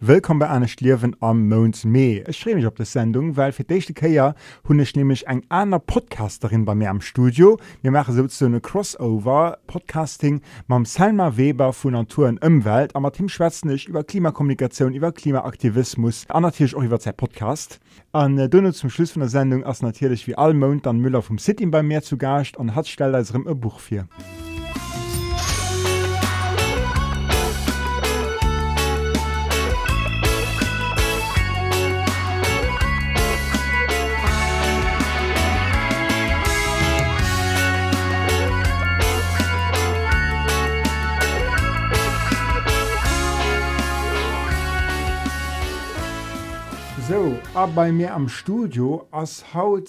Willkommen bei Anne Schlierwen am Mond Mai. Ich freue mich auf die Sendung, weil für diese Kehr habe ich nämlich eine andere Podcasterin bei mir am Studio. Wir machen sozusagen eine Crossover-Podcasting mit Selma Weber von Natur und Umwelt. Aber Team schwätzen nicht über Klimakommunikation, über Klimaaktivismus und natürlich auch über sein Podcast. Und äh, dann zum Schluss von der Sendung ist natürlich wie all Mond dann Müller vom City bei mir zu Gast und hat stellt als Buch für. So, aber bei mir am Studio als Haut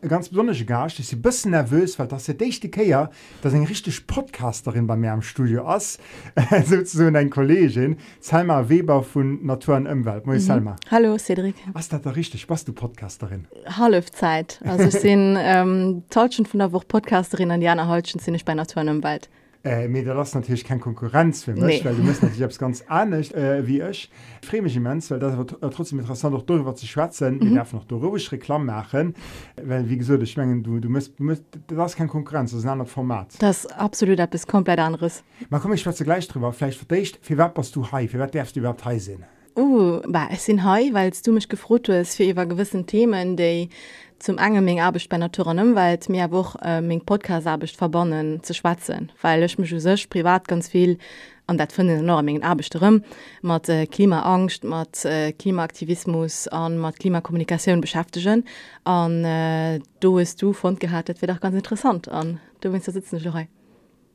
ein ganz besonderer Gast. Ich ein bisschen nervös, weil das ist der erste Kehr, dass eine richtige Podcasterin bei mir am Studio ist. Sozusagen eine Kollegin, Salma Weber von Natur und Umwelt. Moin, Mhm. Salma. Hallo Cedric. Was ist das da richtig? Was du Podcasterin? Halbzeit. Also ich bin ähm, Deutschen von der Woche Podcasterin an Jana Holschen sind ich bei Natur im Wald. Äh, mir da ist natürlich keine Konkurrenz für mich, Nee. weil du musst natürlich etwas ganz anders äh, wie ich. Ich freue mich immens, weil das wird äh, trotzdem interessant, auch darüber zu schwätzen. Wir dürfen noch darüber Reklam machen, weil, wie gesagt, ich meine, du, du musst, du musst, das ist keine Konkurrenz, das ist ein anderes Format. Das ist absolut etwas komplett anderes. Man komm, ich schwätze gleich drüber. Vielleicht für dich, für was bist du high? Für was darfst du überhaupt high sein? Uh, bah, ich bin hei, weil du mich gefragt hast für über gewissen Themen, die zum einen mein Arbeit bei Natur und Umwelt mir auch äh, mein Podcast Arbeit verbunden zu schwatzen, weil ich mich selbst privat ganz viel an dat finde ich noch an meinen Arbeit drin, mit äh, Klimaangst, mit äh, Klimaaktivismus und mit Klimakommunikation beschäftigen. Und äh, du hast du das wird auch ganz interessant. Und du willst da sitzen, ich auch.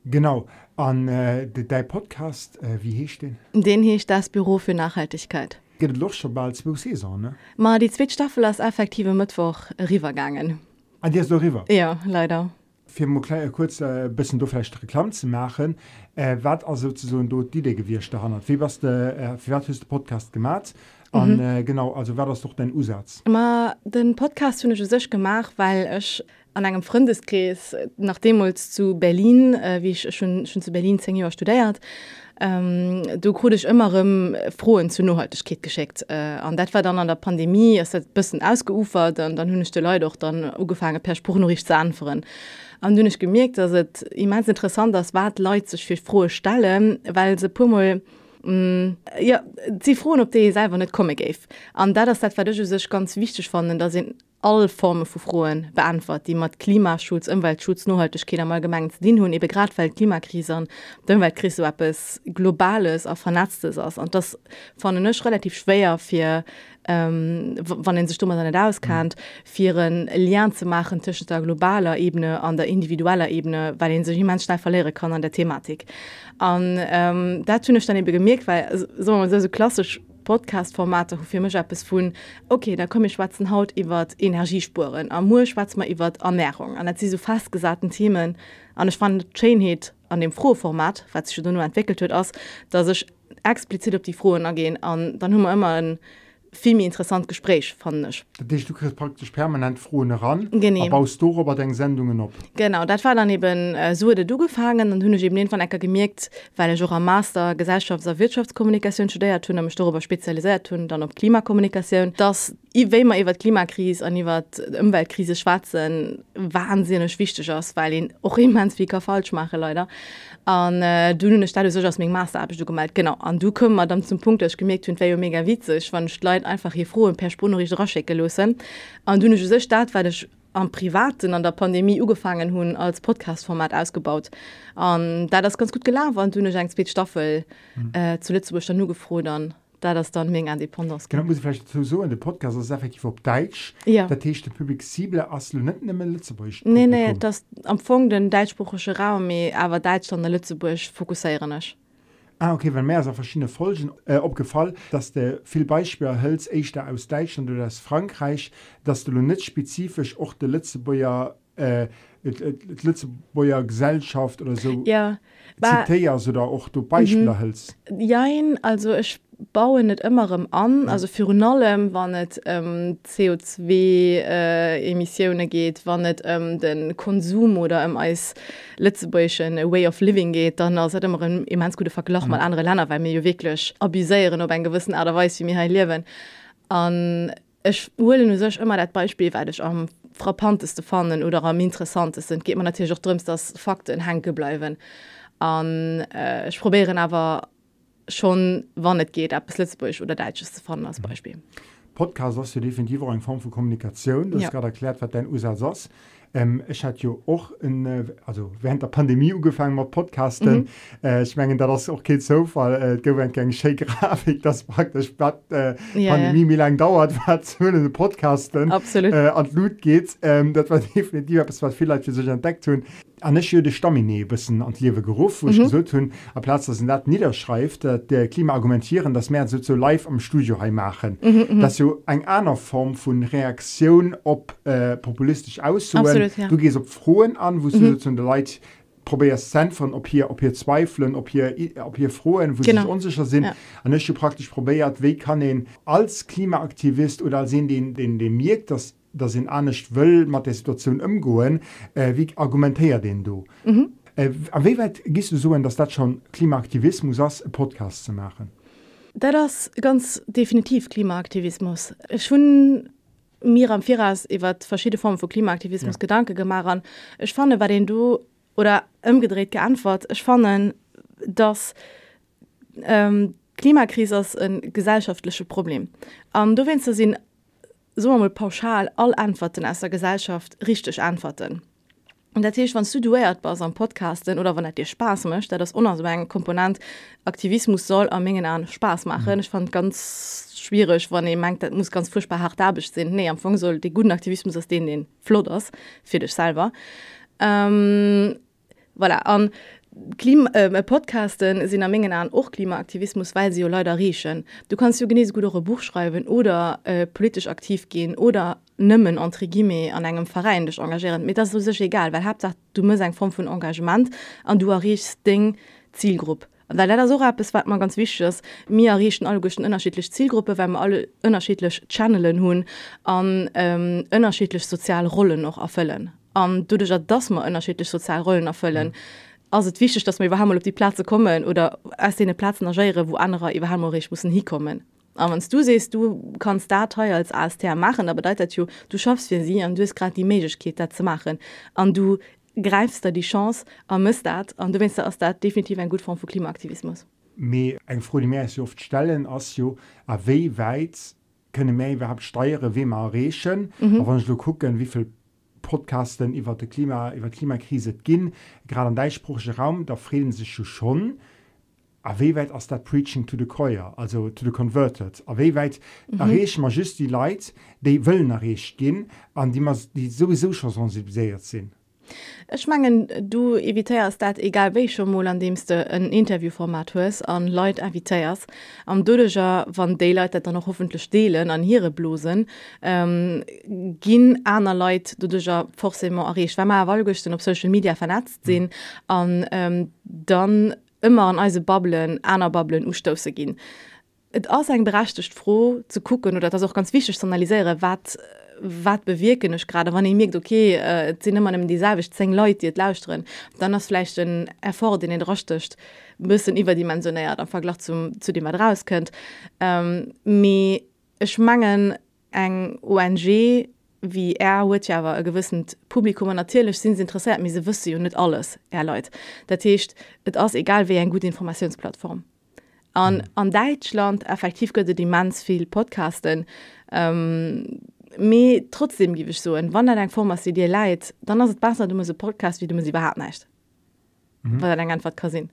Genau. An äh, de- dein Podcast, äh, wie hieß den? Den ist das Büro für Nachhaltigkeit. Geht los schon bald zwei Saison, ne? Ma die zweite Staffel ist effektive Mittwoch rübergegangen. An dir ist doch rüber. Ja, leider. Für mal klein, kurz ein äh, bisschen vielleicht Reklam zu machen, äh, was also sozusagen dort die gewirrscht hat. Wie äh, hast du den Podcast gemacht? Und Mhm. äh, genau, also war das doch dein Usatz? Ma den Podcast hun ich sech gemacht, weil ich an einem Freundeskreis nachdem als zu Berlin äh, wie ich schon, schon zu Berlin 10 Jahre studiert, ähm, du ich immer im frohen zu Nachhaltigkeit geschickt. Äh, und das war dann an der Pandemie ist das ein bisschen ausgeufert und dann hun ich die Leute auch dann angefangen per Spruchnachricht zu antworten. Und dann hab ich gemerkt, dass es immens interessant ist, was Leute sich für frohe stellen, weil sie pummel Mm, ja sie frohen ob die selber nicht komme ge an da das war sich ganz wichtig fanden da sind all Formen vu Froen beantwort, die mat Klimaschutz, Umweltschutz nohaltegkeet mal gemengt Din hunn ebe gradwel Klimakrisern d'Umweltkriswappes globales a vernetztes ass an das fan den nech relativ schwéer fir ähm, wann den se Stummer net auskannt, fir een Lern ze machen tschen der globaler Ebene an der individueller Ebene, weil den se jemand schnell verlehre kann an der Thematik. An ähm, dat hunnech dann ebe gemerkt, weil so, so, so klassisch Podcastformate hofir mech appppes vun okay da komme ich schwarzen Haut iwwer Energiespuren am Mu schwarz mal iwwer Ernährung. An sie so fast gesagten Themen. An ich fand Chainhead an dem frohformat wat sich nur entwickelt huet ass dat ich explizit op die frohen ergehen an dann hummer immer ein vielmi interessant Gespräch fandch. Dich du kriegst praktisch permanent frohen ran baust du aber den Sendungen op. Genau dat war daneben äh, Sude so du gefangen und hunne eben van Äcker gemerkt, weil Jo am Master Gesellschafts- Wirtschaftskommunikation studiert hun am Stober spezialisiert hun dann op Klimakommunikation, dass iwéi immer iwwer Klimakris an iwwer Umweltkrise schwatzen wahnsinnig wichtig ass, weil den och immens wie ka falsch mache leider an äh, dunne Stelle so ass még Master ab du gemeldt genau an du këmmer dann zum Punkt ech gemerkt hunn wéi mega witzech wann Leiit einfach hier froh per Sponnerich Raschecke losen. An dunne se staat weilch am privaten an der Pandemie ugefangen hunn als Podcastformat ausgebaut. An da das ganz gut gelaufen an dunne Jeansped Staffel mhm. äh, zuletzt bestand nu gefrodern da das dann még an Dependance Genau, muss ich vielleicht so, in der Podcast ist effektiv auf Deutsch. Ja. Der Publikum sible ist nicht mehr Lützeburg. nee nee Publikum. das am Fong den deitsprachische Raum me aber Deutschland der Lützeburg fokussieren ich Ah, okay, wenn mehr verschiedene Folgen äh, abgefallen, dass der viel Beispiele hältst, echt da aus Deutschland oder aus Frankreich, dass du nicht spezifisch auch der letzte Jahr äh, Lützeburger Gesellschaft oder so ja zitierst oder auch du Beispiele mhm. hältst. Jein, also ich bauen net immerem an ja. also für allem wann net ähm, CO2 äh, Emissionen geht wann net ähm, den Konsum oder im Eis letzteschen way of living geht dann as immer im immens gute Verglach mhm. mal andere Länder weil mir jo wirklich abisieren ob ein gewissen Aderweis wie mir he lewen an Ech holen sech immer dat Beispiel weil ich am frappanteste fannen oder am interessantesten geht man natürlich auch drüms dass Fakten henke bleiben an äh, ich probieren aber schon wann es geht ab Lützburg oder deutsches zu fahren als mhm. Beispiel. Podcast hast du definitiv auch eine Form von Kommunikation. Du ja. hast gerade erklärt, was dein Usatz ist. Ähm, ich hatte ja auch in, äh, also während der Pandemie angefangen mit Podcasten. Mhm. Äh, ich meine, das ist auch kein Zufall. Äh, es gibt eine schöne Grafik, das praktisch, was äh, ja, Pandemie, ja. wie lange dauert, was den Podcasten Absolut. Äh, an Blut geht. Ähm, das war definitiv etwas, was viele Leute für sich entdeckt haben an de Stamine bisssen an liewe Geruf mhm. so hunn a Platz dat dat niederschreift, dat der Klima argumentieren, dass Mä so live am Studioheim machen. Mhm, mhm, dat jo eng einer Form vun Reaktion op äh, populistisch aus ja. Du gehst op frohen an, wo mhm. du de Leiit probierst von ob hier ob hier zweifeln ob hier ob hier frohen wo sie unsicher sind ja. an praktisch probiert wie kann den als Klimaaktivist oder sehen den den dem mirkt das dat sinn anecht wëll mat der Situation ëmgoen, äh, wie argumentéier den du? Mhm. Äh, wie weit gist du so, dass dat schon Klimaaktivismus ass e Podcast zu machen? Da das ganz definitiv Klimaaktivismus. schon mir am Firas iwwer verschiedene Formen von Klimaaktivismus ja. gedanke gemacht an. Ich fane war den du oder ëmgedreht geantwort. Ich fanden, dass ähm, Klimakrise ein gesellschaftliche Problem. Um, du wennst sinn so pauschal all Antworten aus der Gesellschaft richtig antworten. Und natürlich wann du duiert bei unserem Podcasten oder wann er dir Spaß möchte, das unausweigen Komponent Aktivismus soll am Mengen an Spaß machen. Mhm. Ich fand ganz schwierig, wann ihr meint, das muss ganz furchtbar hart dabisch sind. Nee, am Anfang soll den guten Aktivismus aus denen den Floders für dich selber. Ähm, voilà. und Klima äh, Podcasten sind am Menge an auch Klimaaktivismus, weil sie leider riechen. Du kannst du gut eure Buch schreiben oder äh, politisch aktiv gehen oder nimmen an Trigime an einem Verein dich engagieren. Mit das ist egal, weil hab sagt du muss eng Form von Engagement an du errichst Ding Zielgruppe. Weil leider so rap es war man ganz wichtigs mir riechen allgeschen unterschiedlich Zielgruppe, weil man alle unterschiedlich Channelen hun an ähm, unterschiedlich sozial Rollen noch erfüllen. an du dich das mal unterschiedlich sozial Rollen erfüllen. Mhm also wichtig dass man überhaupt auf die Platz kommen oder als den Platz agiere wo andere überhaupt müssen hinkommen. Aber wenn du siehst du kannst da teuer als AST machen aber bedeutet du du schaffst für sie und du hast gerade die Möglichkeit zu machen. Und du greifst da die Chance am müsst und du willst aus da definitiv ein gut Form für Klimaaktivismus. Eng froh die Meer oft stellen as jo a we weit könne méi überhaupt steuere wie man rechen mhm. wann du gucken wieviel Podcasten iwwer de Klima iwwer Klimakrise ginn, gerade an deichspruchsche Raum, da frieden sich schon. Wie weit ass dat Preaching to the Choir, also to the converted. A wie weit mhm. errech man just die Leiit, déi wëllen errecht ginn, an die, die sowieso schon sensibiliséiert sinn. Ech mangen du evitéiers dat egal wéi schon mo an demste en Interviewformat hues an Leiit evitéiers am dodeger wann Daylight dat er noch hoffentlich deelen an hire blosen ähm, ginn aner Leiit dudeger forcément arrech wammer walgechten op Social Media vernetzt sinn an ähm, dann immer an eise Babelen aner Babelen ustose ginn. Et ass eng berechtchtecht froh zu kucken oder dat auch ganz wichtig analyseiere wat wat bewirken ich gerade wann ich merkt okay äh, sind immer dieselbe zehn Leute die laus drin dann hast vielleicht den erfor den den rochtecht müssen überdimensionär dann vergleich zum zu dem man raus könnt ähm, ich mangen eng ONG wie er hue jawer e gewissen Publikum natürlich sind interessiert mir se wüsse und net alles er leut dat techt et ass egal wie en gute Informationsplattform. An mhm. an Deutschland effektiv gotte die mans viel Podcasten. Ähm, me trotzdem gebe ich so en wann dein Form sie dir leid dann hast besser du se Podcast wie du sie überhaupt nicht mhm. weil dann einfach kasinn.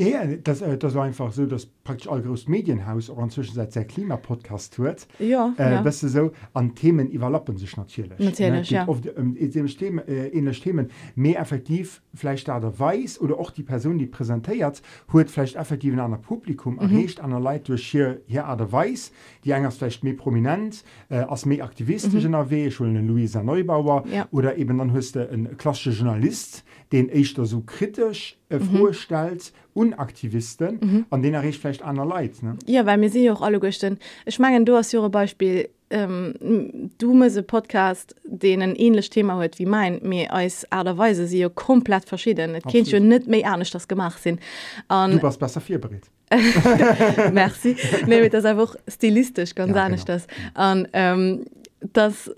Ja, ja das, äh, das war einfach so, dass praktisch all groß Medienhaus auch inzwischen seit sehr Klimapodcast hört. Ja, Äh, ja. weißt du, so, an Themen überlappen sich natürlich. Natürlich, ne? ja. Oft, ähm, in Themen, äh, in den Themen mehr effektiv vielleicht da der weiß oder auch die Person, die präsentiert, hat vielleicht effektiv ein anderes Publikum, mhm. erreicht an der Leute durch hier, hier der weiß, die eigentlich vielleicht mehr prominent, äh, als mehr aktivistisch mhm. in der schon eine Luisa Neubauer Ja. oder eben dann hast du einen klassischen Journalist, den ich da so kritisch äh, mhm. vorstellt, Unaktivisten, mhm. an denen erreicht vielleicht andere Leute. Ne? Ja, weil mir sehe auch alle Gästen. Ich meine, du hast ja ein Beispiel, ähm, du musst einen Podcast, den ein ähnliches Thema hat wie mein, mir als Weise sie ja komplett verschieden. Kennt ja nicht mehr ernst, das gemacht sind. Und du warst besser vorbereitet. Merci. Nee, das ist einfach stilistisch, ganz Ja, ehrlich genau. das. Und ähm, das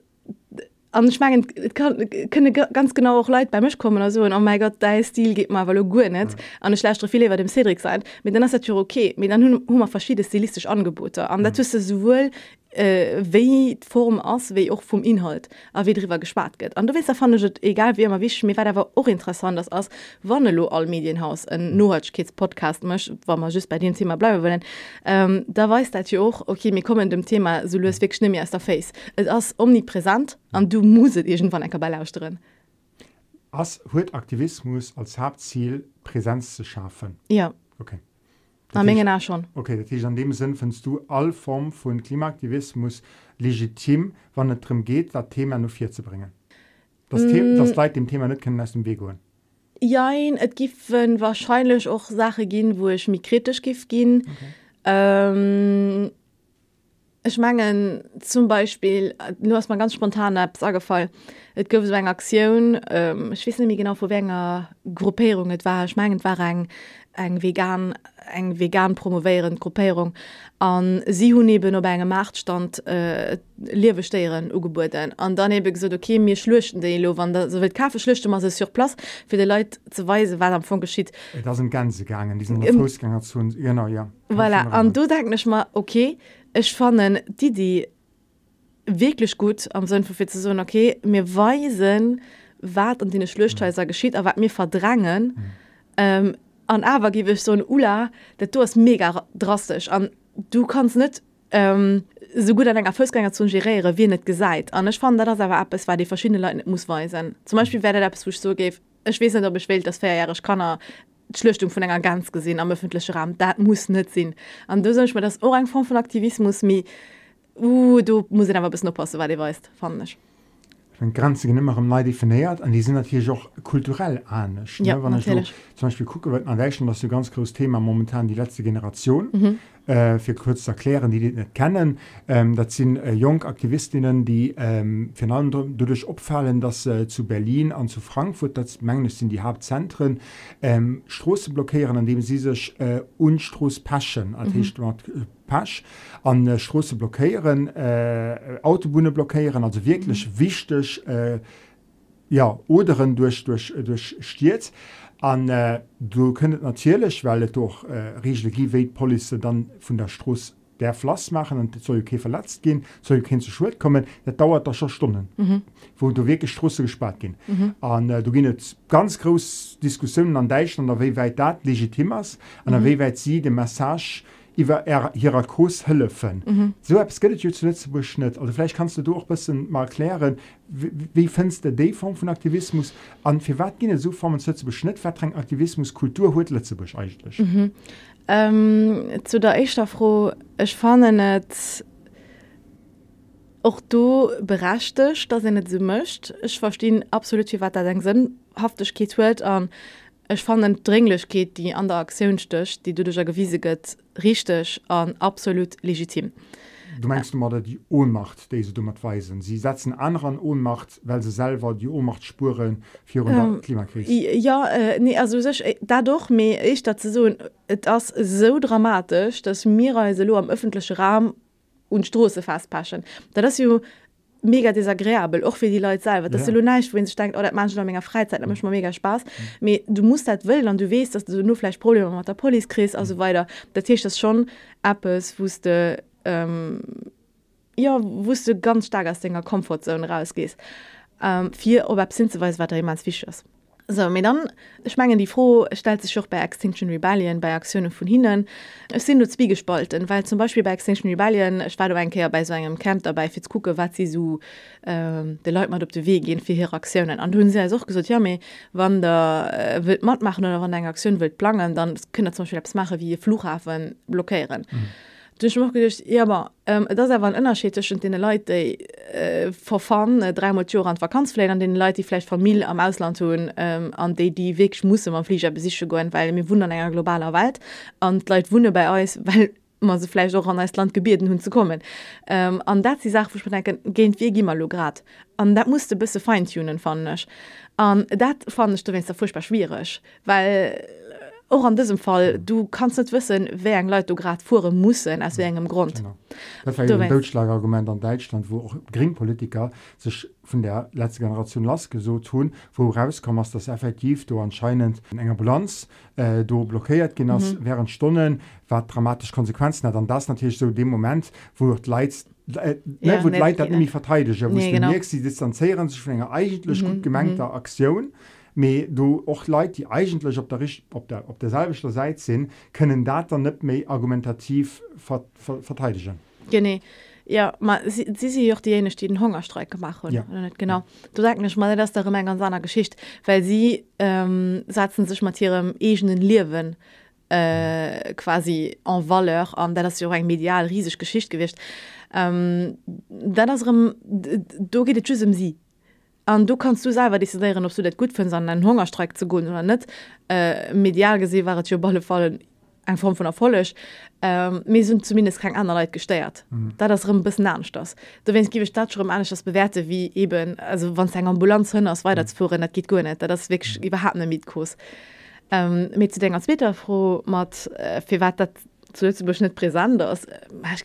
an schmengen könne ganz genau auch Leute bei mich kommen und oh mein Gott dein Stil geht mal weil gut nicht? An schlecht viel über dem Cedric sein. Mit dann ist okay. Mit dann haben wir verschiedene stilistisch Angebote. An mhm. ist sowohl äh, wie die Form aus wie auch vom Inhalt a wie drüber gespart geht. An du willst davon egal wie immer wie mir war aber auch interessant dass aus Wannelo all Medienhaus ein Kids Podcast möchte war man just bei dem Thema bleiben wollen. Ähm, da weiß dat ja auch okay mir kommen dem Thema so löst weg schnell aus der face. Es ist omnipräsent an du musst irgendwann ein Kabel drin Als hat Aktivismus als Hauptziel Präsenz zu schaffen. ja Okay. Menge nach schon Okay, das ist an dem Sinn, findest du all Form von Klimaaktivismus legitim, wenn es darum geht, das Thema nur vier zu bringen. Das, mm. Thema, das Leute dem Thema nicht können aus dem Weg gehen. Jein, et giffen wahrscheinlich auch Sache gehen, wo ich mich kritisch gif gehen. Okay. Ähm, ich mangen zum Beispiel nur hast man ganz spontan Apps Et gouf so eng Aktiun ähm, ich wissen mir genau wo wenger Gruppierung et war schmengend war eng eng vegan eng vegan promoveieren Gruppierung. An sie hun neben op engem Marktstand äh, liewesteieren ugeboten. an dann heb so okay mir schluchten de lo wann der so kafe schlchte man se sur Platz fir de Leiit ze weise wat am vu geschiet sind ganze gangen diesen Fußgänger zu genau ja. Voilà. an du denkench mal okay ich fanden die die wirklich gut am Sinn von so okay mir weisen wat und den Schlchthäuser geschieht aber mir verdrangen mhm. ähm, an aber gebe ich so ein Ula der du hast mega drastisch. An du kannst nicht ähm, so gut an ennger Fußgänger zu geriere wie net gesagt. An ich fand das aber ab es war die verschiedene Leute muss weisen. Zum Beispiel werde der so ge ich weiß nicht ob ich will das fair ich kann er Schlüchtung von enger ganz gesehen am öffentlichen Raum dat muss net sinn an du sollst mir das Orang Form von Aktivismus mi uh, du muss aber bis noch passen weil du weißt fand ich wenn Grenzen immer im Neu definiert und die sind natürlich auch kulturell anders. Ja, ne? Wenn ich so, zum Beispiel gucke, an Deutschland, das ist ein ganz großes Thema momentan die letzte Generation. Mhm. Äh, für kurz zu erklären, die die nicht kennen, ähm, das sind äh, junge Aktivistinnen, die ähm, dadurch auffallen, dass äh, zu Berlin und zu Frankfurt, das manchmal sind die Hauptzentren, ähm, Straßen blockieren, indem sie sich äh, unstruß paschen, also mhm. Pasch an äh, Straße blockieren, äh, Autobahnen blockieren, also wirklich mhm. wichtig, äh, ja, Oderen durch, durch, durch Stiert. Und äh, du könntest natürlich, weil es durch äh, Regelgie dann von der Straße der Flass machen und soll okay verletzt gehen, soll kein zu Schuld kommen, das dauert da schon Stunden, mhm. wo du wirklich Straße gespart gehen. Mhm. Und äh, du gehen jetzt ganz große Diskussionen an Deutschland, wie weit das legitim ist und mhm. wie weit sie die Message iwwer er ihrer Kurs hëllefen. Mhm. So abskelet zuletzt beschnitt oder vielleicht kannst du doch bisschen mal klären, wie, wie findst der D-Form von Aktivismus an fir wat gene so Formen zu beschnitt vertränk Aktivismus Kultur huet letze bescheichtlich. Mhm. Ähm, zu der Eichter froh Ech fan net och du berachtech, dat se net so mcht. Ech verste absolut wie wat er denkt sinn haftig geht huet an. Um, Ech den dringlech geht die an der Aktiun stöch, die du ducher gewieseget richtig an absolut legitim. Du meinst du mal die Ohnmacht diese dummer weisen. Sie setzen anderen Ohnmacht, weil sie selber die Ohnmacht spuren für ähm, Klimakrise. Ja äh, nee, also sech, dadurch mir ich dazu so das so dramatisch, dass Meerreise lo am öffentlichen Rahmen und Stroße fastpaschen. Da das jo ja mega desagréabel och fir die Leute selber das ja. nicht wenn denkt oder manche mega Freizeit mhm. mega Spaß mhm. Me, du musst dat will dann du west dass du nur nurfle Probleme mit der Poli kries also weiter der Tisch das schon Apps wusste ähm, ja wusste ganz stark aus dennger Komfortzone rausgehst ähm, vier ober sind weis weiter jemand fischers So, mir dann schmengen die froh stellt sich auch bei Extinction Rebellion bei Aktionen von hinnen. Es sind nur zwiegespalten weil zum Beispiel bei Extinction Rebellion ich war du einkehr bei so einem Camp dabei fürs gucke was sie so ähm, der Leute mal auf den Weg gehen für ihre Aktionen. An hun sie auch gesagt ja mehr, wann der äh, wird matt machen oder wann deine Aktion wird planen dann können zum Beispiel Apps machen wie Flughafen blockieren. Mhm. Duch mach gedcht Iwer ähm, dats er war ënnerscheteschen de Leiit déi äh, verfahren äh, drei Motor an Vakanzfle an den Leiit die flläch Famill am Ausland hunn ähm, an déi die Weg muss man Flieger besiche goen, weil mir wunder enger globaler Welt an Leiit wunne bei eis, weil man se fleich auch an als Land gebeten hun zu kommen. Ähm, an dat sie sagt denken géint wie immer lo grad. An dat musste bisse feintunen fannech. An dat fandest du wennst der furchtbar schwierig, weil auch an diesem Fall du kannst nicht wissen wer ein Leute du gerade vor muss als engem Grund Deutschlagargument an Deutschland wo auch Greenpolitiker sich von der letzte Generation Laske so tun wo rauskommen dass das effektiv du anscheinend in enger Balance äh, du blockiert genoss mhm. während Stunden war dramatisch Konsequenzen hat dann das natürlich so dem Moment wo leidst äh, ja, ne, Leid ja. verteidige nee, sie distanzieren sich von einer eigentlich mhm. gut gemengter mhm. Me du och Leiit die eigentlich op der der op derselbeter Seite sinn können dat dann net méi argumentativ ver, ver, verteidigen. Gene. Ja ma, sie, sie sie auch die jene die den Hungerstreike machen ja. genau du sag nicht mal das darum ganz seiner Geschichte weil sie ähm, setzen sich mit ihrem egenen Liwen äh, quasi en valeur an der das ja ein medial riesig Geschicht gewicht ähm, da das du geht um sie an du kannst du selber desideieren ob du das gut findest an einen Hungerstreik zu gehen oder nicht äh, medial gesehen war ja balle fallen ein Form von erfolg ähm, mir sind zumindest kein anderer Leute gesteuert mhm. da das ein bisschen ernst das du wenn gebe Stadt schon anders das bewerte wie eben also wann ein Ambulanz hin aus weiterzuführen mhm. das geht gut nicht das wirklich mhm. überhaupt eine Mietkurs ähm, mit zu denken als später froh macht äh, für weiter zubeschnitt präsent das äh,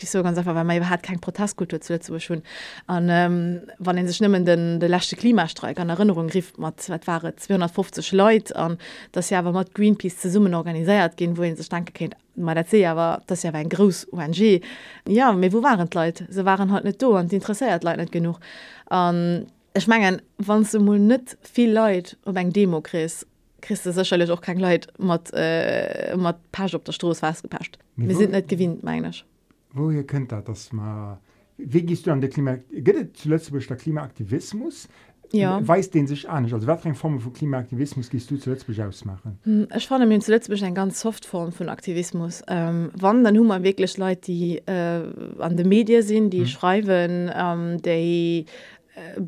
so ganz einfach weil man hat kein Protestkultur zu schon an ähm, wann den sich nimmen den der letzte Klimastreik. An Erinnerung rief man waren 250 Leute. An das ja mat Greenpeace zu summen organisiert gehen wohin sich danke kennt mal aber das ja war ein groß ONG ja mir wo waren Leute? Sie waren halt nicht do und interessiert leider nicht genug. An ich mengen wann du net viel Leute um eng Demokris christ sicherlich auch kein Leid mat äh, mat Page op der Stroß festgepascht wir sind net gewinnt meinsch woher könnt dat das mal wie gehst du an der Klima zuletzt der Klimaaktivismus? Ja. Weiß den sich an also welche Form von Klimaaktivismus gehst du zuletzt ausmachen? Hm, ich fand mir zuletzt ein ganz Softform von Aktivismus. Ähm, wann dann humor wirklich Leute die äh, an de Medien sind die hm. schreiben ähm, die äh,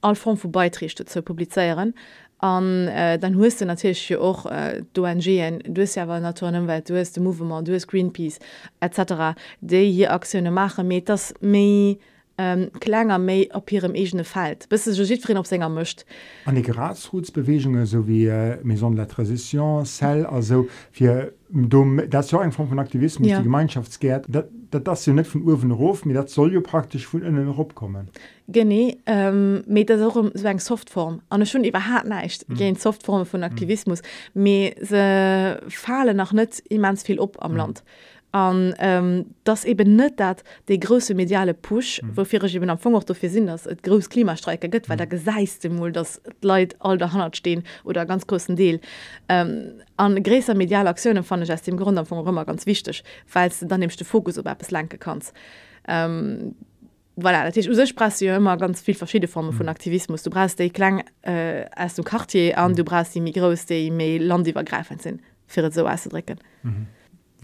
all Form von Beiträge zu publizieren an äh, dann huest du natürlich ja auch äh, DNGen duwer Naturwelt du de Movement du Greenpeace etc. de hier Aktionune mache me das méi, ähm, klenger méi op ihrem egene Feld bis jirin op senger mcht. An die Grassrutsbewegungen so wie äh, Maison la Transition, Cell also fir dat eng Form von Aktivismus ja. die Gemeinschaftsgärt dat, dat das ja net von Urwenhof mir dat soll jo praktisch vu innen opkommen. Gené ähm, met so eng Softform an schon iwwer hart neicht mhm. gen Softforme von Aktivismus me se fallen nach net immens viel op am mhm. Land an ähm, das eben net dat de grosse mediale Push mhm. wofir ich eben am Fong auch dafür sinn dass et gros Klimastreike gëtt weil mhm. der geseiste mo das Leiit all der Hand stehen oder ganz großen Deel ähm, an gräser mediale Aktionen fand ich aus dem Grund am Fong immer ganz wichtig falls dann nimmst du Fokus ob es lenke kannst ähm, Voilà, uspras ja immer ganz viel verschiedene Formen mhm. von Aktivismus. Du brauchst de Klang äh, als du Kartier an, du brauchst die Migros, die méi landiwwergreifend sinn, fir so auszudrücken. Mhm.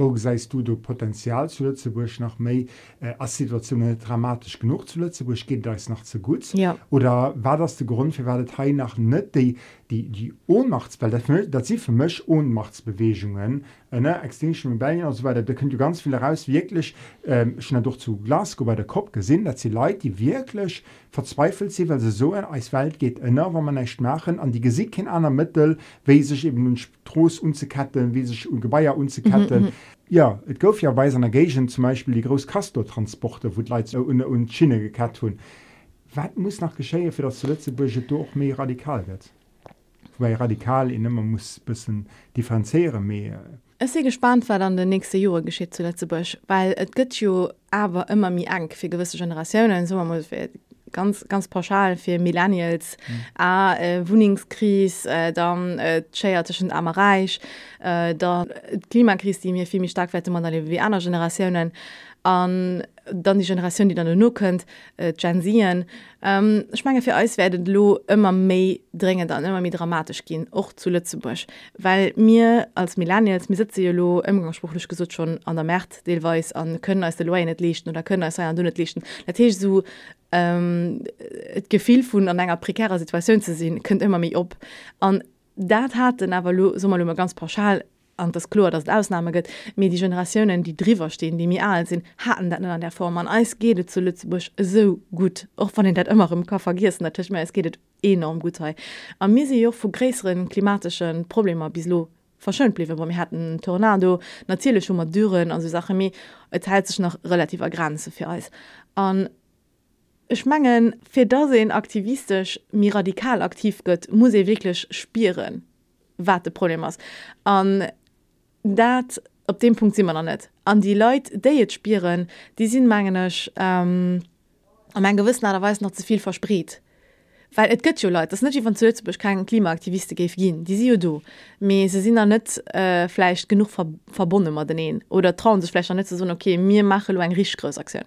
Wo seist du du Potenzial zu Lützeburg nach méi äh, as Situation dramatisch genug zu Lützeburg geht da noch zu gut ja. oder war das der Grund für werdet he nach net die die die Ohnmachtswelt dat sie für mech Ohnmachtsbewegungen äh, Extinction Rebellion und so weiter da könnt du ganz viel heraus wirklich ähm, schon doch zu Glasgow bei der Kopf gesinn dat sie Leute die wirklich verzweifelt sie weil sie so in als Welt geht innner wo man nicht machen an die Gesicht in einer Mittel wie sich eben Trost unzuketten wie sich um Gebeier unzuketten mhm, mhm. Ja, et gouf ja bei seiner Gagen zum Beispiel die Gros Castortransporte, wo Leiit un und Chine gekat hun. Wat muss nach Geschéie fir das zuletze Budget doch mé radikal wird? Wobei radikal in immer muss bisssen differenzieren mehr. Es se gespannt war an de nächste Jure geschieht zu Lettzebusch, weil et gëtt jo aber immer mi ang fir gewisse Generationen so muss ganz ganz pauschal für Millennials mhm. äh, Wohningskris äh, dann äh, zwischen Amreich äh, dann Klimakris die mir viel mich stark man wie andere Generationen an dann die Generation, die dann no könnt äh, Gensieren. Ähm, ich mange für euch werdet lo immer méi dringend dann immer mé dramatisch gehen auch zu Lützeburg, weil mir als Millennials mir sitze lo imgangspruchlich gesucht schon an der Märt deweis an können als de Lo nicht lichten oder können als an dunet lichten. Datch so ähm, et gefiel vun an enger prekärer Situation zu sehen könnt immer mich op an dat hat den aber so mal immer ganz pauschal an das Chlor das Ausnahme gëtt mir die Generationen die drüber stehen die mir all sind hatten dann an der Form. An Eis geht zu Lützeburg so gut. Auch von den dat immer im Koffer vergisst natürlich mehr es geht enorm gut he am mir se joch vu gräeren klimatischen Probleme bislo verschönt bliwe wo mir hatten Tornado natürlich schon mal dürren also Sache mir teilt sich noch relativer Grenze für Eis an schmengen fir da se aktivistisch mir radikal aktiv gött muss e wirklich spieren wat de Problem ass an dat op dem Punkt si man net. An die Leiit déiet spieren, die sinn mengeneg ähm, am en gewissen aderweis noch zuviel verspriet. Weil et gëtt Leute das net van Zözebech kein Klimaaktiviste geif gin, die si jo do. Me se sinn er net äh, fleicht genug ver verbunden mat deneen oder trauen sech net so okay, mir mache lo eng richgrös Aktiun.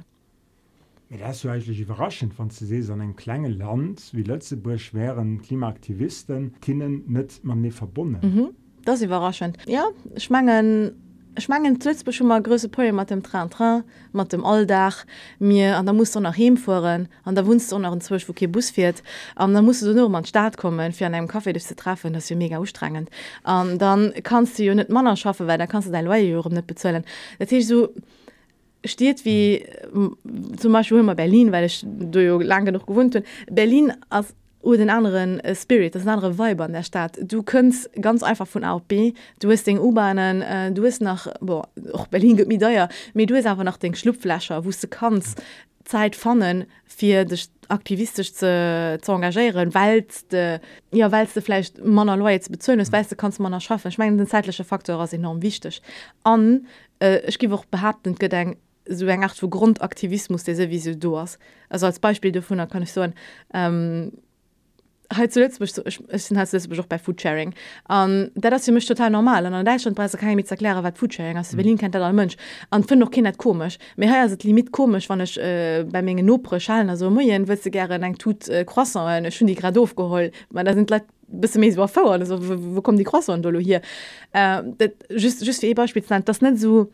Ja, das eigentlich überraschend von ze se an ein kleine Land wie Lützeburg schweren Klimaaktivisten kinnen net man nie verbunden. Mhm das ist überraschend. Ja schmangen schmangen schon mal große Poem mit dem Train Train mit dem Alldach. Mir an da musst du nach hinfuhren an da wohnst du noch zwölf wo Bus fährt. Und dann musst du nur mal Start kommen für an einem Kaffee dich zu treffen. Das ist mega anstrengend. Und dann kannst du ja nicht Mann schaffen weil da kannst du dein Leute nicht bezahlen. Das ist so steht wie zum Beispiel immer Berlin weil ich lange genug gewohnt bin. Berlin als oder den anderen äh, Spirit das andere Weiber in der Stadt. Du kannst ganz einfach von A B. Du hast den U-Bahnen äh, du bist nach boah, Berlin gibt mir daher mir du ist einfach nach den Schlupfläscher wo du kannst Zeit fannen für dich aktivistisch zu, zu engagieren weil de, ja weil du vielleicht man Leute bezöhn ist weißt du kannst man schaffen. ich meine den zeitliche Faktor ist enorm wichtig. An äh, ich gebe auch behauptend gedenken so eng acht vu Grundaktivismus der se wie du hast also als Beispiel davon kann ich so ein, ähm, auch bei Foodsharing um, da das mich total normal. An Deutschland Preise kann ich mit erklären wat Foodsharing mhm. Berlin kennt der Mönsch an finde noch Kind komisch. Mir her sind limit komisch wann ich äh, bei Menge nopre schalen also Moien willst du gerne eng tut äh, croissant schon die grad aufgeholt man da sind Leute bis mées war fauer also wo, wo kommen die Crosse dolo hier? Äh, dat, just, just wie Beispiel das net so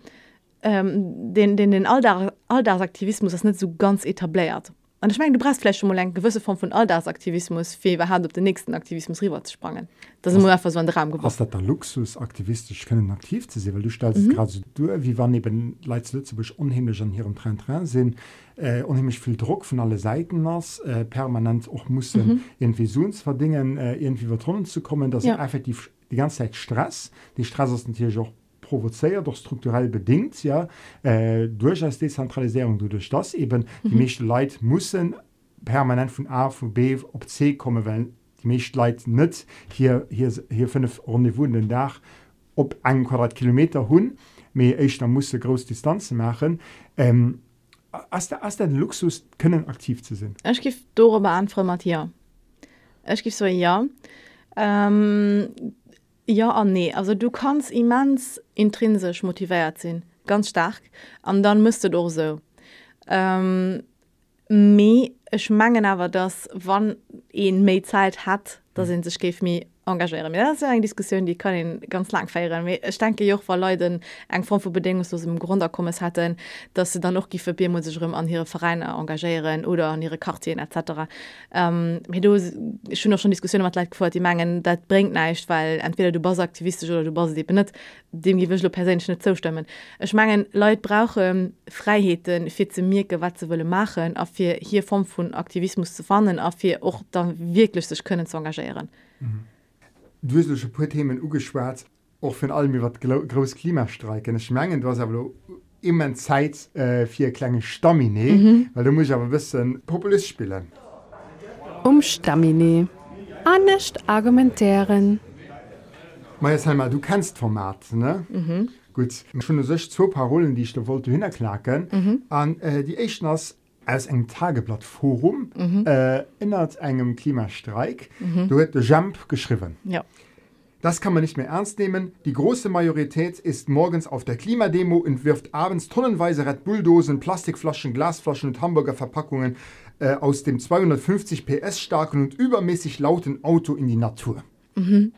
ähm, den den den alldar alldarsaktivismus das net so ganz etabliert. Und ich meine du brauchst vielleicht schon mal eine gewisse Form von alldagsaktivismus für hat auf den nächsten Aktivismus rüber zu sprangen das ist einfach so ein Raum was der Luxus aktivistisch können aktiv zu sehen weil du stellst mhm. gerade so du wie waren eben Lützeburg unheimlich an ihrem Trend dran sind äh, unheimlich viel Druck von alle Seiten aus äh, permanent auch muss mhm. irgendwie so verdingen äh, irgendwie vertonnen zu kommen dass ja. effektiv die ganze Zeit Stress die Stress ist natürlich auch provozeiert doch strukturell bedingt ja äh, durch als Dezentralisierung du durch das eben mhm. die Mischte Leid müssen permanent von A von B op C kommen wenn die Mischt Leid nicht hier hier hier fünf Rendevous den Dach ob ein Quadratkilometer hun mir ich dann muss große Distanzen machen. Ähm, als der als den Luxus können aktiv zu ich gebe darüber an Frau Matthias. Ich gebe so ja. Ähm, Ja an nee, also du kannst immens intrinsisch motiviert sinn, ganz stark an dann müsste doch so. Ähm, me ich mangen aber das wann en Zeit hat, da sind sich ge mir engagieren mir das eng Diskussion die kann den ganz lang feieren ich denke joch vor Leuten eng Form vu bedingungslosem Grundkommes hatten dass sie dann noch die verbi muss sich an ihre Vereine engagieren oder an ihre Kartien etc ähm, du schon noch schon Diskussion hat leid vor die Mengen dat bringt neicht weil entweder du bas aktivistisch oder du bas die benet dem gewwichle persönlich nicht zustimmen ich mangen Leute brauche Freiheiten für ze mir gewat ze wolle machen auf hier hier Form von Aktivismus zu fannen auf hier auch dann wirklich sich können zu engagieren. Mhm. Duselsche Themen ugeschwart auch von allem wat groß Klimastreiken schmengen was aber immer Zeit äh, für kleine Stamine mhm. weil du musst aber wissen Populist spielen um Stamine nicht argumentieren Meiersheimer du kennst Format ne mhm. gut schon sech zwei Parolen die ich da wollte hinklacken an mhm. äh, die echt aus einem Tageblattforum mhm. äh, innerhalb einem Klimastreik. Mhm. Du hätte Jump geschrieben. Ja. Das kann man nicht mehr ernst nehmen. Die große Majorität ist morgens auf der Klimademo und wirft abends tonnenweise Red Bulldosen, Plastikflaschen, Glasflaschen und Hamburger Verpackungen äh, aus dem 250 PS starken und übermäßig lauten Auto in die Natur. Mhm.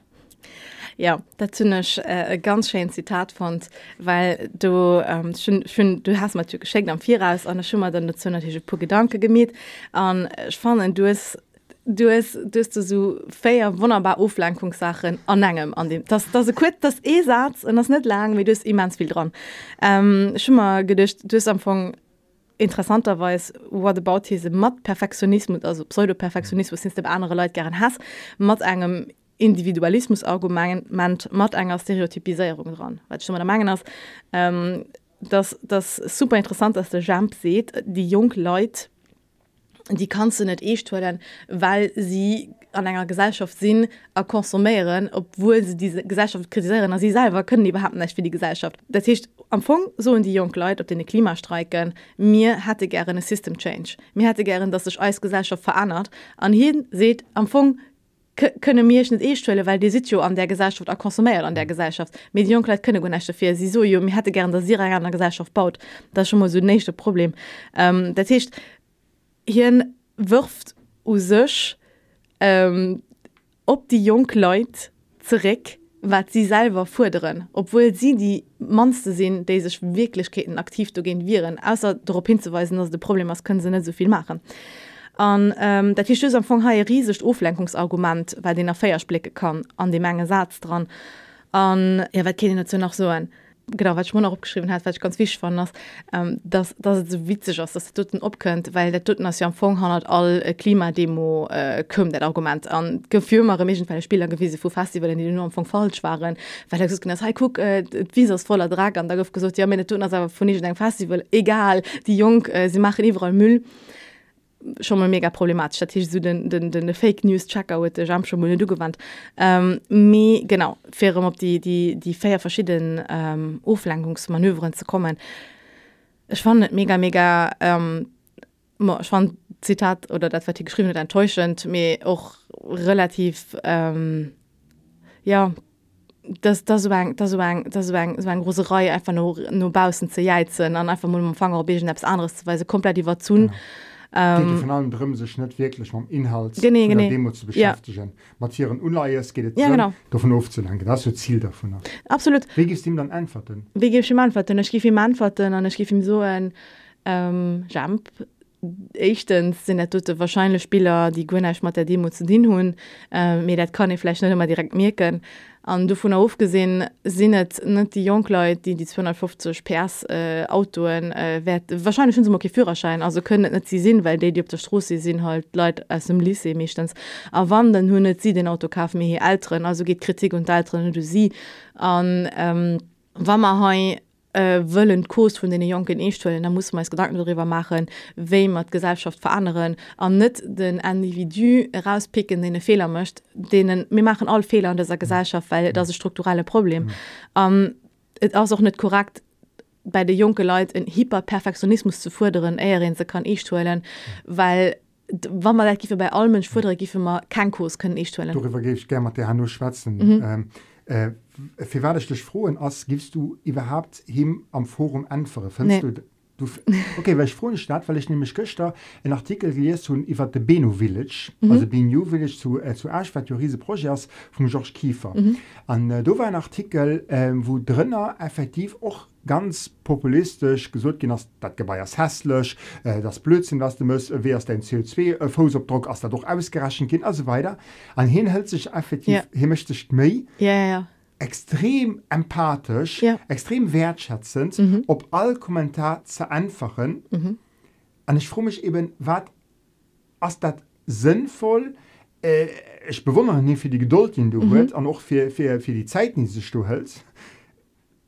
Ja dat zunech äh, ganz schön Zitat fand, weil du ähm, schon, schon, du hast mat geschenkt am vier aus an schimmer den nationalsche pur Gedanke gemet an spannend du es du es dust du so feier wunderbar Oflankungssachen an engem an dem das das kurz das e satz und das net lang wie du es immens viel dran. Ähm, schimmer gedischcht du am Anfang interessanterweise wat about diese matt Perfektionismus also Pseudoperfektionismus sind andere Leute gern hass matt engem individualismusargument mat enger stereotypisierung dran. Weil schon der mangel hast ähm, dass das super interessant dass der jump seht die jung leute die kannst du nicht eh werden weil sie an einer Gesellschaft sind er konsumieren obwohl sie diese Gesellschaft kritisieren. Sie selber können überhaupt nicht für die Gesellschaft. Das heißt am Anfang so die jungen Leute ob den Klimastreiken mir hätte gerne eine System change. Mir hätte gerne dass sich als Gesellschaft verändert. An hin seht am Anfang könne mir nicht estelle weil die Situ an der Gesellschaft a konsumiert an der Gesellschaft. Medikleid könne dafür sie so mir hätte gerne dass sie an der Gesellschaft baut. Das schon mal so nächste Problem. Ähm, das heißt hier wirft us ähm, ob die Jungleut zurück wat sie selber forderen. Obwohl sie die monster sind die sich Wirklichkeiten aktiv zu gehen viren. Außer darauf hinzuweisen dass das Problem was können sie nicht so viel machen an ähm, dat hi am vung haie riesescht Oflenkungsargument, weil den er Féiersblicke kann an de Menge Satz dran. An ja wat kennen dazu noch so ein? Genau wat man abgeschrieben hat ganz wisch fand das ähm, das das so witzig aus dass dutten opkönnt weil der dutten aus ja am Fong hat all äh, Klimademo äh, kömmt dat Argument. An gefürmere Menschen weil Spieler gewisse vu Festival die nur am Fong falsch waren weil so, das hey, guck äh, wie voller Drag an? Da gouf gesucht ja meine tun aber von eng Festival. Egal die Jung äh, sie machen überall Müll. und schon mal mega problematisch. Statisch so den, den, den Fake News Checker am schon du gewandt. Ähm, me genau fair um ob die die die feier verschiedenen ähm, Oflankungsmanöveren zu kommen. Ich fand mega mega ähm, ich fand Zitat oder das war geschrieben enttäuschend. Mir auch relativ ähm, ja das das war das war das war das war eine große Reihe einfach nur nurbausen zu jeizen dann einfach mal am Fang anderes weil sie komplett die war zu ja. Ähm, von allem drin sich nicht wirklich vom Inhalt gene, gene. Demo zu beschäftigen. Ja. Mattieren Unleihes geht ja, genau. davon aufzulenken. Das ist Ziel davon absolut. Wie gibst ihm dann antworten wie gebe ich ihm antworten ich gebe ihm antworten und ich gebe ihm so ein ähm, Jump. Echtens sind tote wahrscheinlich Spieler die Gwenneich mat der Demo zu den hun äh, mir dat kann ich vielleicht nicht immer direkt mirken an du vun aufgesinn sinnet net die Jongleut, die die 250 Pers äh, Autoen äh, wahrscheinlich schon okay Führerschein also können net sie sinn, weil de die op der Stroße sinn halt Leiit aus dem Lise mechtens a wann dann hunnet sie den Autokaf mir hier altren also geht Kritik und altren du sie. An ähm, Wammer ha äh, wollen Kurs von den jungen Estellen, da muss man Gedanken darüber machen, we man Gesellschaft veranderen, an net den Individu rauspicken, den Fehler mcht, denen wir machen all Fehler an dieser Gesellschaft, weil das ist strukturelle Problem. Mhm. Um, auch nicht korrekt bei de junge Leute in Hyperperfektionismus zu forderen Äien sie kann ichtuelen, mhm. weil wann man gife bei allem fordere gife immer kein Kurs können ichtuelen. Darüber gehe ich gerne mit der Hanno schwatzen. Mhm. Ähm, äh, war dich frohen als gibst du überhaupt ihm am Forum findest nee. du Du, okay weil ich froh statt weil ich nämlich Köster ein Artikel wie zu über the Beno Village mhm. also Benu Village zu äh, zu Riese Projekts von George Kiefer mhm. und äh, da war ein Artikel äh, wo drinnner effektiv auch ganz populistisch gesucht gehen das das hässlich äh, das Blödsinn was du musst wie es dein CO2 äh, Fußabdruck als dadurch ausgeraschen gehen also weiter an hin hält sich effektiv ja. hier möchte ich mehr ja, ja, ja extrem empathisch, ja. extrem wertschätzend, mhm. ob all Kommentar zu einfachen. Mhm. Und ich frage mich eben, was ist das sinnvoll? Äh, ich bewundere nicht für die Geduld, die du mhm. hast, und auch für, für, für die Zeit, die du hältst.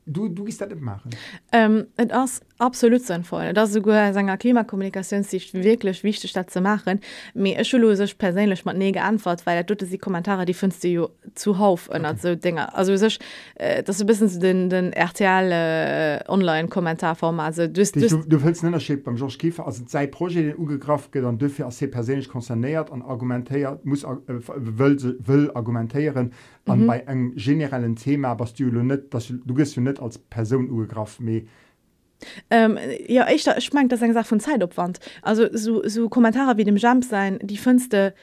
Du du gehst das nicht machen Ähm, et ass absolut sinnvoll. Dat sogar senger Klimakommunikationssicht wirklich wichtig dat zu machen. Me echolosech perlech mat ne geantwort, weil er dute sie Kommentare die findst du zuhauf okay. so Dinger. Also sech äh, dat du bis den den RTL äh, online-Kommentarform also du, du, du, du willst nenner beim George Kiefer also sei Projekt den ugekraft geht dann dürfen se persönlich konzerniert an argumentiert muss äh, will, will argumentieren an mhm. bei eng generellen Thema was du net du gest du net als Person ugegraf me Ähm, ja ich ich mein, das gesagt von Zeitopwand also so, so Kommentare wie dem Jump sein die fünfste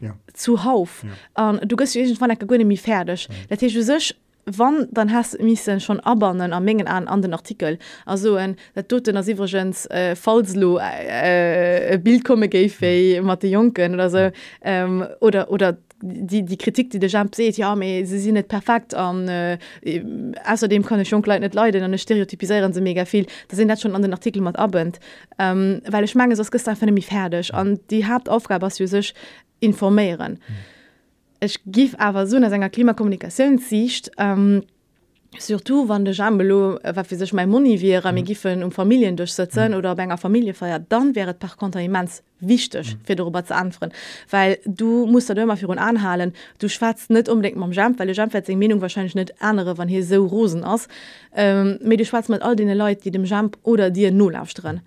ja. zuhauf ja. um, du gehst von der fertig ja. sech wann dann hast missen schon abernen an Mengen an an den Artikel also en dat toten as iwgens äh, falslo äh, äh, Bildkomme komme geifé mat de Jonken oder so ähm, oder oder die die Kritik die de Jump seht ja me sie sind net perfekt an äh, außerdem kann ich schon klein net leiden an stereotypisieren sie mega viel da sind net schon an den Artikel mat abend ähm, weil ich mange mich fertig an die Hauptaufgabe was sich informieren. Mhm. Ich gif aber so senger Klimakommunikation sicht ähm, Surtout wann de Jammbelo wat sech mein Moni wie mé mhm. Giffen um Familien durchsetzen mhm. oder benger Familie feiert, dann wäret per Konter immens wichtig mhm. fir darüber ze anfren. We du musst dat dëmmer fir hun anhalen, du schwatzt net unbedingt am Jamp, weil Jamfäzing Menung wahrscheinlich net andere, wann hier so Rosen ass. Ähm, Me du schwatzt mat all dene Leute, die dem Jamp oder dir null aufstrennen.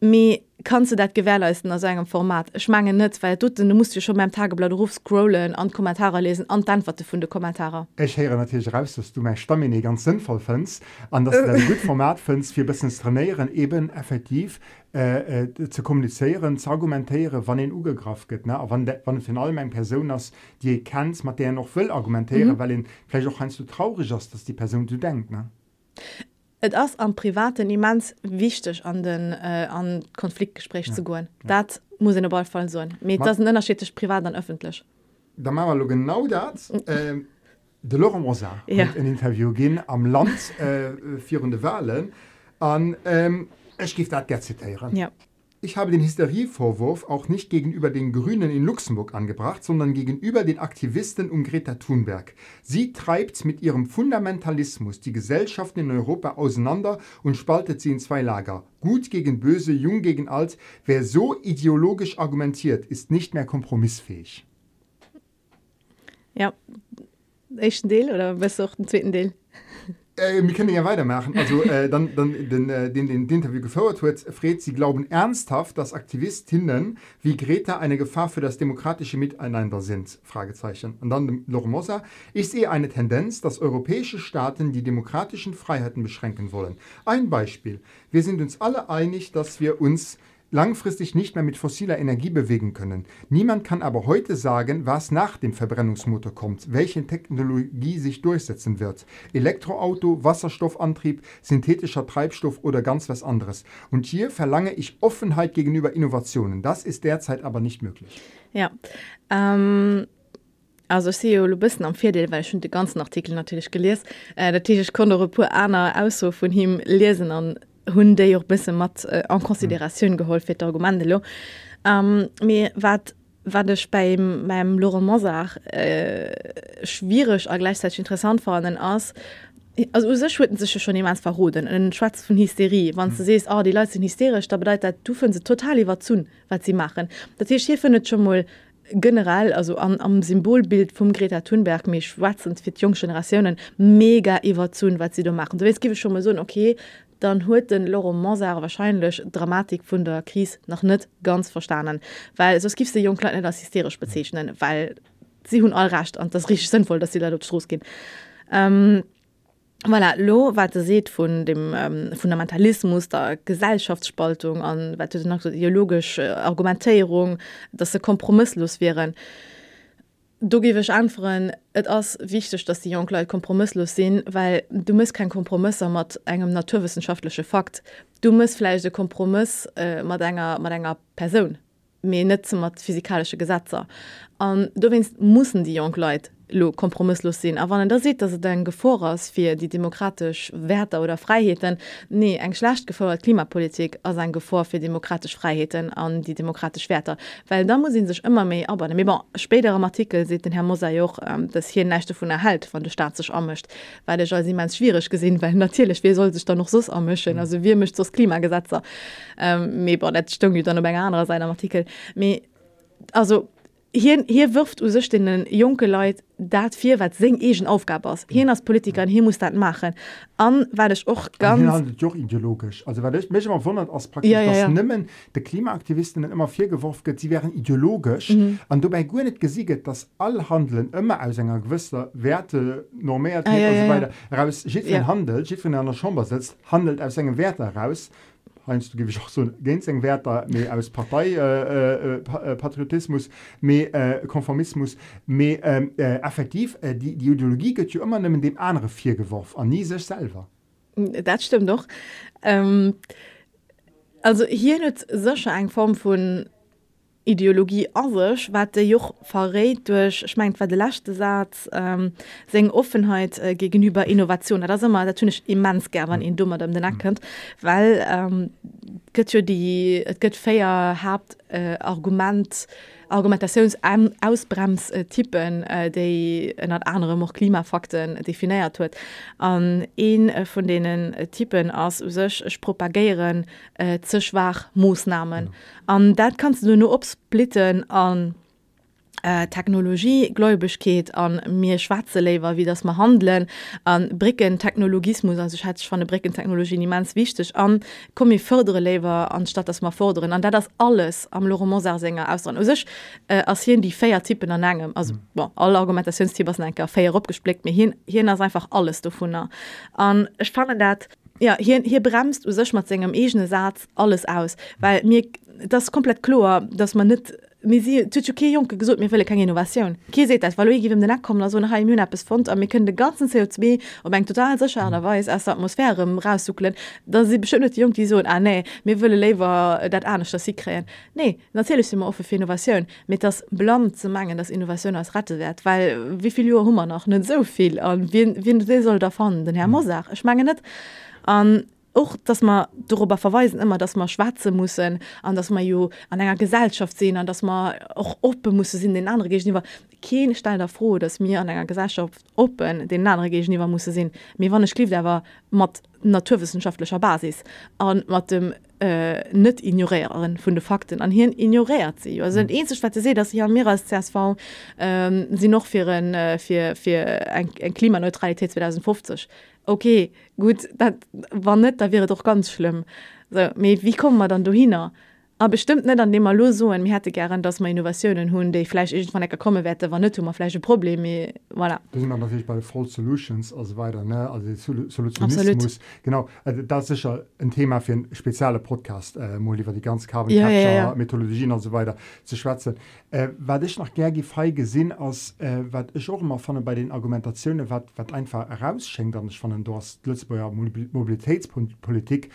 Me kannst du dat gewährleisten aus engem Format schmangen net weil du du musst du schon beim Tageblatt ruf scrollen an Kommentare lesen an dann wat vun de Kommentare. Ich höre natürlich raus, dass du mein Stammine ganz sinnvoll findst an das gut Format findst für bis trainieren eben effektiv äh, äh, zu kommunizieren zu argumentieren wann den Ugegraf gibt ne wann wann final mein Person hast die kennt man der noch will argumentieren mhm. weil ihn vielleicht auch einst du traurig hast dass die Person du denkt ne Et ass am privaten immens wichtig an den äh, an Konfliktgespräch ja. zu goen. Ja. Dat muss in Ball fallen so. Mit das ënnerschetisch privat an öffentlich. Da ma lo genau dat. ähm, De Lo ja. ein Interview gin am Land äh, virende Wahlen an ähm, Ech gift dat ger zitieren. Ja. Ich habe den Hysterievorwurf auch nicht gegenüber den Grünen in Luxemburg angebracht, sondern gegenüber den Aktivisten um Greta Thunberg. Sie treibt mit ihrem Fundamentalismus die Gesellschaften in Europa auseinander und spaltet sie in zwei Lager. Gut gegen böse, jung gegen alt. Wer so ideologisch argumentiert, ist nicht mehr kompromissfähig. Ja, echten Deal oder besser den zweiten Deal? Äh, wir können ja weitermachen. Also äh, dann, dann den, äh, den, den, den Interview gefördert wird, Fred, Sie glauben ernsthaft, dass Aktivistinnen wie Greta eine Gefahr für das demokratische Miteinander sind? Fragezeichen. Und dann Loromosa. Ich sehe eine Tendenz, dass europäische Staaten die demokratischen Freiheiten beschränken wollen. Ein Beispiel. Wir sind uns alle einig, dass wir uns langfristig nicht mehr mit fossiler Energie bewegen können. Niemand kann aber heute sagen, was nach dem Verbrennungsmotor kommt, welche Technologie sich durchsetzen wird. Elektroauto, Wasserstoffantrieb, synthetischer Treibstoff oder ganz was anderes. Und hier verlange ich Offenheit gegenüber Innovationen. Das ist derzeit aber nicht möglich. Ja. Ähm Also ich sehe bisschen am Vierdeel, weil schon die ganzen Artikel natürlich gelesen. Äh, natürlich konnte pur einer aus von ihm lesen an hun déi joch bisse mat äh, an Konsideatioun geholt fir d'Argumentelo. Ähm, mé wat watch beim meinem Lore Mosach äh, schwierig a gleichzeitig interessant vornen ass. Also sich schon jemand verroden einen Schwarz von Hysterie wann mhm. du siehst oh, die Leute sind hysterisch da bedeutet du find sie total über zu was sie machen das hier findet schon mal general also am, am Symbolbild vom Greta Thunberg mich schwarzend für junge Generationen mega über zu was sie da machen du weißt gebe schon mal so okay dann huet den Laurent Monser wahrscheinlich Dramatik vun der Krise noch net ganz verstanden, weil sos gist de Jungklein das hysterisch bezeichnen, weil sie hun all racht an das rich sinnvoll, dass sie da stroß gehen. Ähm, Voilà, lo wat seht von dem ähm, Fundamentalismus der Gesellschaftsspaltung an noch so ideologische äh, Argumentierung, dass sie kompromisslos wären. Du gewech anfren et ass wichtig, dass die Jungkleid kompromisslos sinn, weil du musst kein Kompromiss mat engem naturwissenschaftliche Fakt. Du musst fleisch de Kompromiss äh, mat enger mat enger Person net mat physikalsche Gesetzer. Um, du winst mussssen die Jungkleid lo kompromisslos sinn. Aber wann da seht, dass dein Gevor ass fir die demokratisch Werte oder Freiheiten nee eng schlecht gefordert Klimapolitik as ein Gevor fir demokratisch Freiheiten an die demokratisch Werte. Weil da muss sich immer méi aber späterem Artikel se den Herr Moser Joch ähm, das hier nächte vun erhalt von der staat sich ammischt, weil der sie man schwierig gesinn, weil natürlich wie soll sich da noch sos ammischen. Also wie mischt das Klimagesetzer ähm, net stung dann andere seiner Artikel. Me, also hier, hier wirft us sech den junge Leiit dat fir wat seng egen Aufgabe ass. Hi als Politiker hier muss dat machen. An werdech och ganz Joch ideologisch. Also mech immer wundert as ja, ja, ja. nimmen de Klimaaktivisten immer fir geworfen gët, sie wären ideologisch an mhm. du bei Gu net gesieget, dass all Handeln immer aus enger gewisser Werte normiert ah, ja, ja, ja. ja. handelt, schi einer Schomba sitzt, handelt aus engem Wert heraus Heinz, du gebe auch so Genwärter aus Partei äh, äh, äh, Patriotismus mehr, äh, Konformismus mehr, ähm, äh, effektiv äh, die, die Ideologie geht ja immer dem andere vier geworfen an nie sich selber. Das stimmt doch. Ähm, also hier nicht solche eine Form von Ideologie asech wat de Joch verrät durch schmeint war de lachte Satz ähm, seng Offenheit äh, gegenüber Innovation. Das immer natürlich immens ger an in dummer dem den erkennt weil ähm, gött die gött feier habt äh, Argument Argumentationsausbremstypen äh, déi en dat andere mor Klimafakten definiiert huet. An een äh, vun denen äh, Typen ass sech propagieren äh, ze schwach Moosnamen. An ja. dat kannst du nur opsplitten an, Äh, Technologie Gläubigkeit an mir schwarze Lever wie das mal handeln an Bricken Technologismus also ich hatte von der brickentechnologie niemands wichtig an komme ich fördere Lever anstatt das mal forderen an da das alles am Loremser Sänger aus äh, als hier die feiertypen an engem also mhm. bon, alle Argumentationstheker feier abgespleckt mir hin hier ist einfach alles davon. An ich fand dat Ja, hier, hier bremst u sech mat engem egene Satz alles aus, weil mir das komplett chlor, dass man net Jonke gesot mir keine Innovation. Ki se dat den Nackkommer so ha Mün fund fand mir können de ganzen CO2 op eng total secherweis as Atmosphärem rauszuklen, da sie beschënnet Jung die so an nee mir wëlle lewer dat an dat sie kreen. Nee, natürlich immer offe Innovation mit das Blom zu mangen das Innovation als Ratte wert, weil wieviel Joer hummer noch? Net soviel an wie wie soll davon. Den Herr Mosach schmangen net an auch dass man darüber verweisen immer dass man schwarze muss an dass man jo an einer Gesellschaft sehen an dass man auch open muss in den anderen gegenüber kein Stein froh dass mir an einer Gesellschaft open den anderen gegenüber muss sehen. Mir wann es lief der war mat naturwissenschaftlicher Basis. An mat dem äh, net ignorieren vun de Fakten an hin ignoriert sie also mhm. ähnlich wat se dass hier mehr als CSV ähm, sie noch für ein, für, für ein, ein Klimaneutralität 2050 okay gut dat war net da wäre doch ganz schlimm so, wie kommen man dann du hinner? Aber bestimmt net an dem mal so mir hätte gern dass man Innovationen hun de Fleisch von der komme wette war net fleische Probleme voilà. bei voll solutions also weiter ne? Also Solutionismus. Genau. Also, das ist ja ein Thema für ein spezielle Podcast äh, lieber die ganz Kabel ja, ja, ja. Methodologien und so weiter zu schwätzen. Äh, war ich noch ger frei gesinn als äh, wat ich auch immer von bei den Argumentationen wat wat einfach herausschenkt dann ich von den Dorst Lützburger Mobilitätspolitik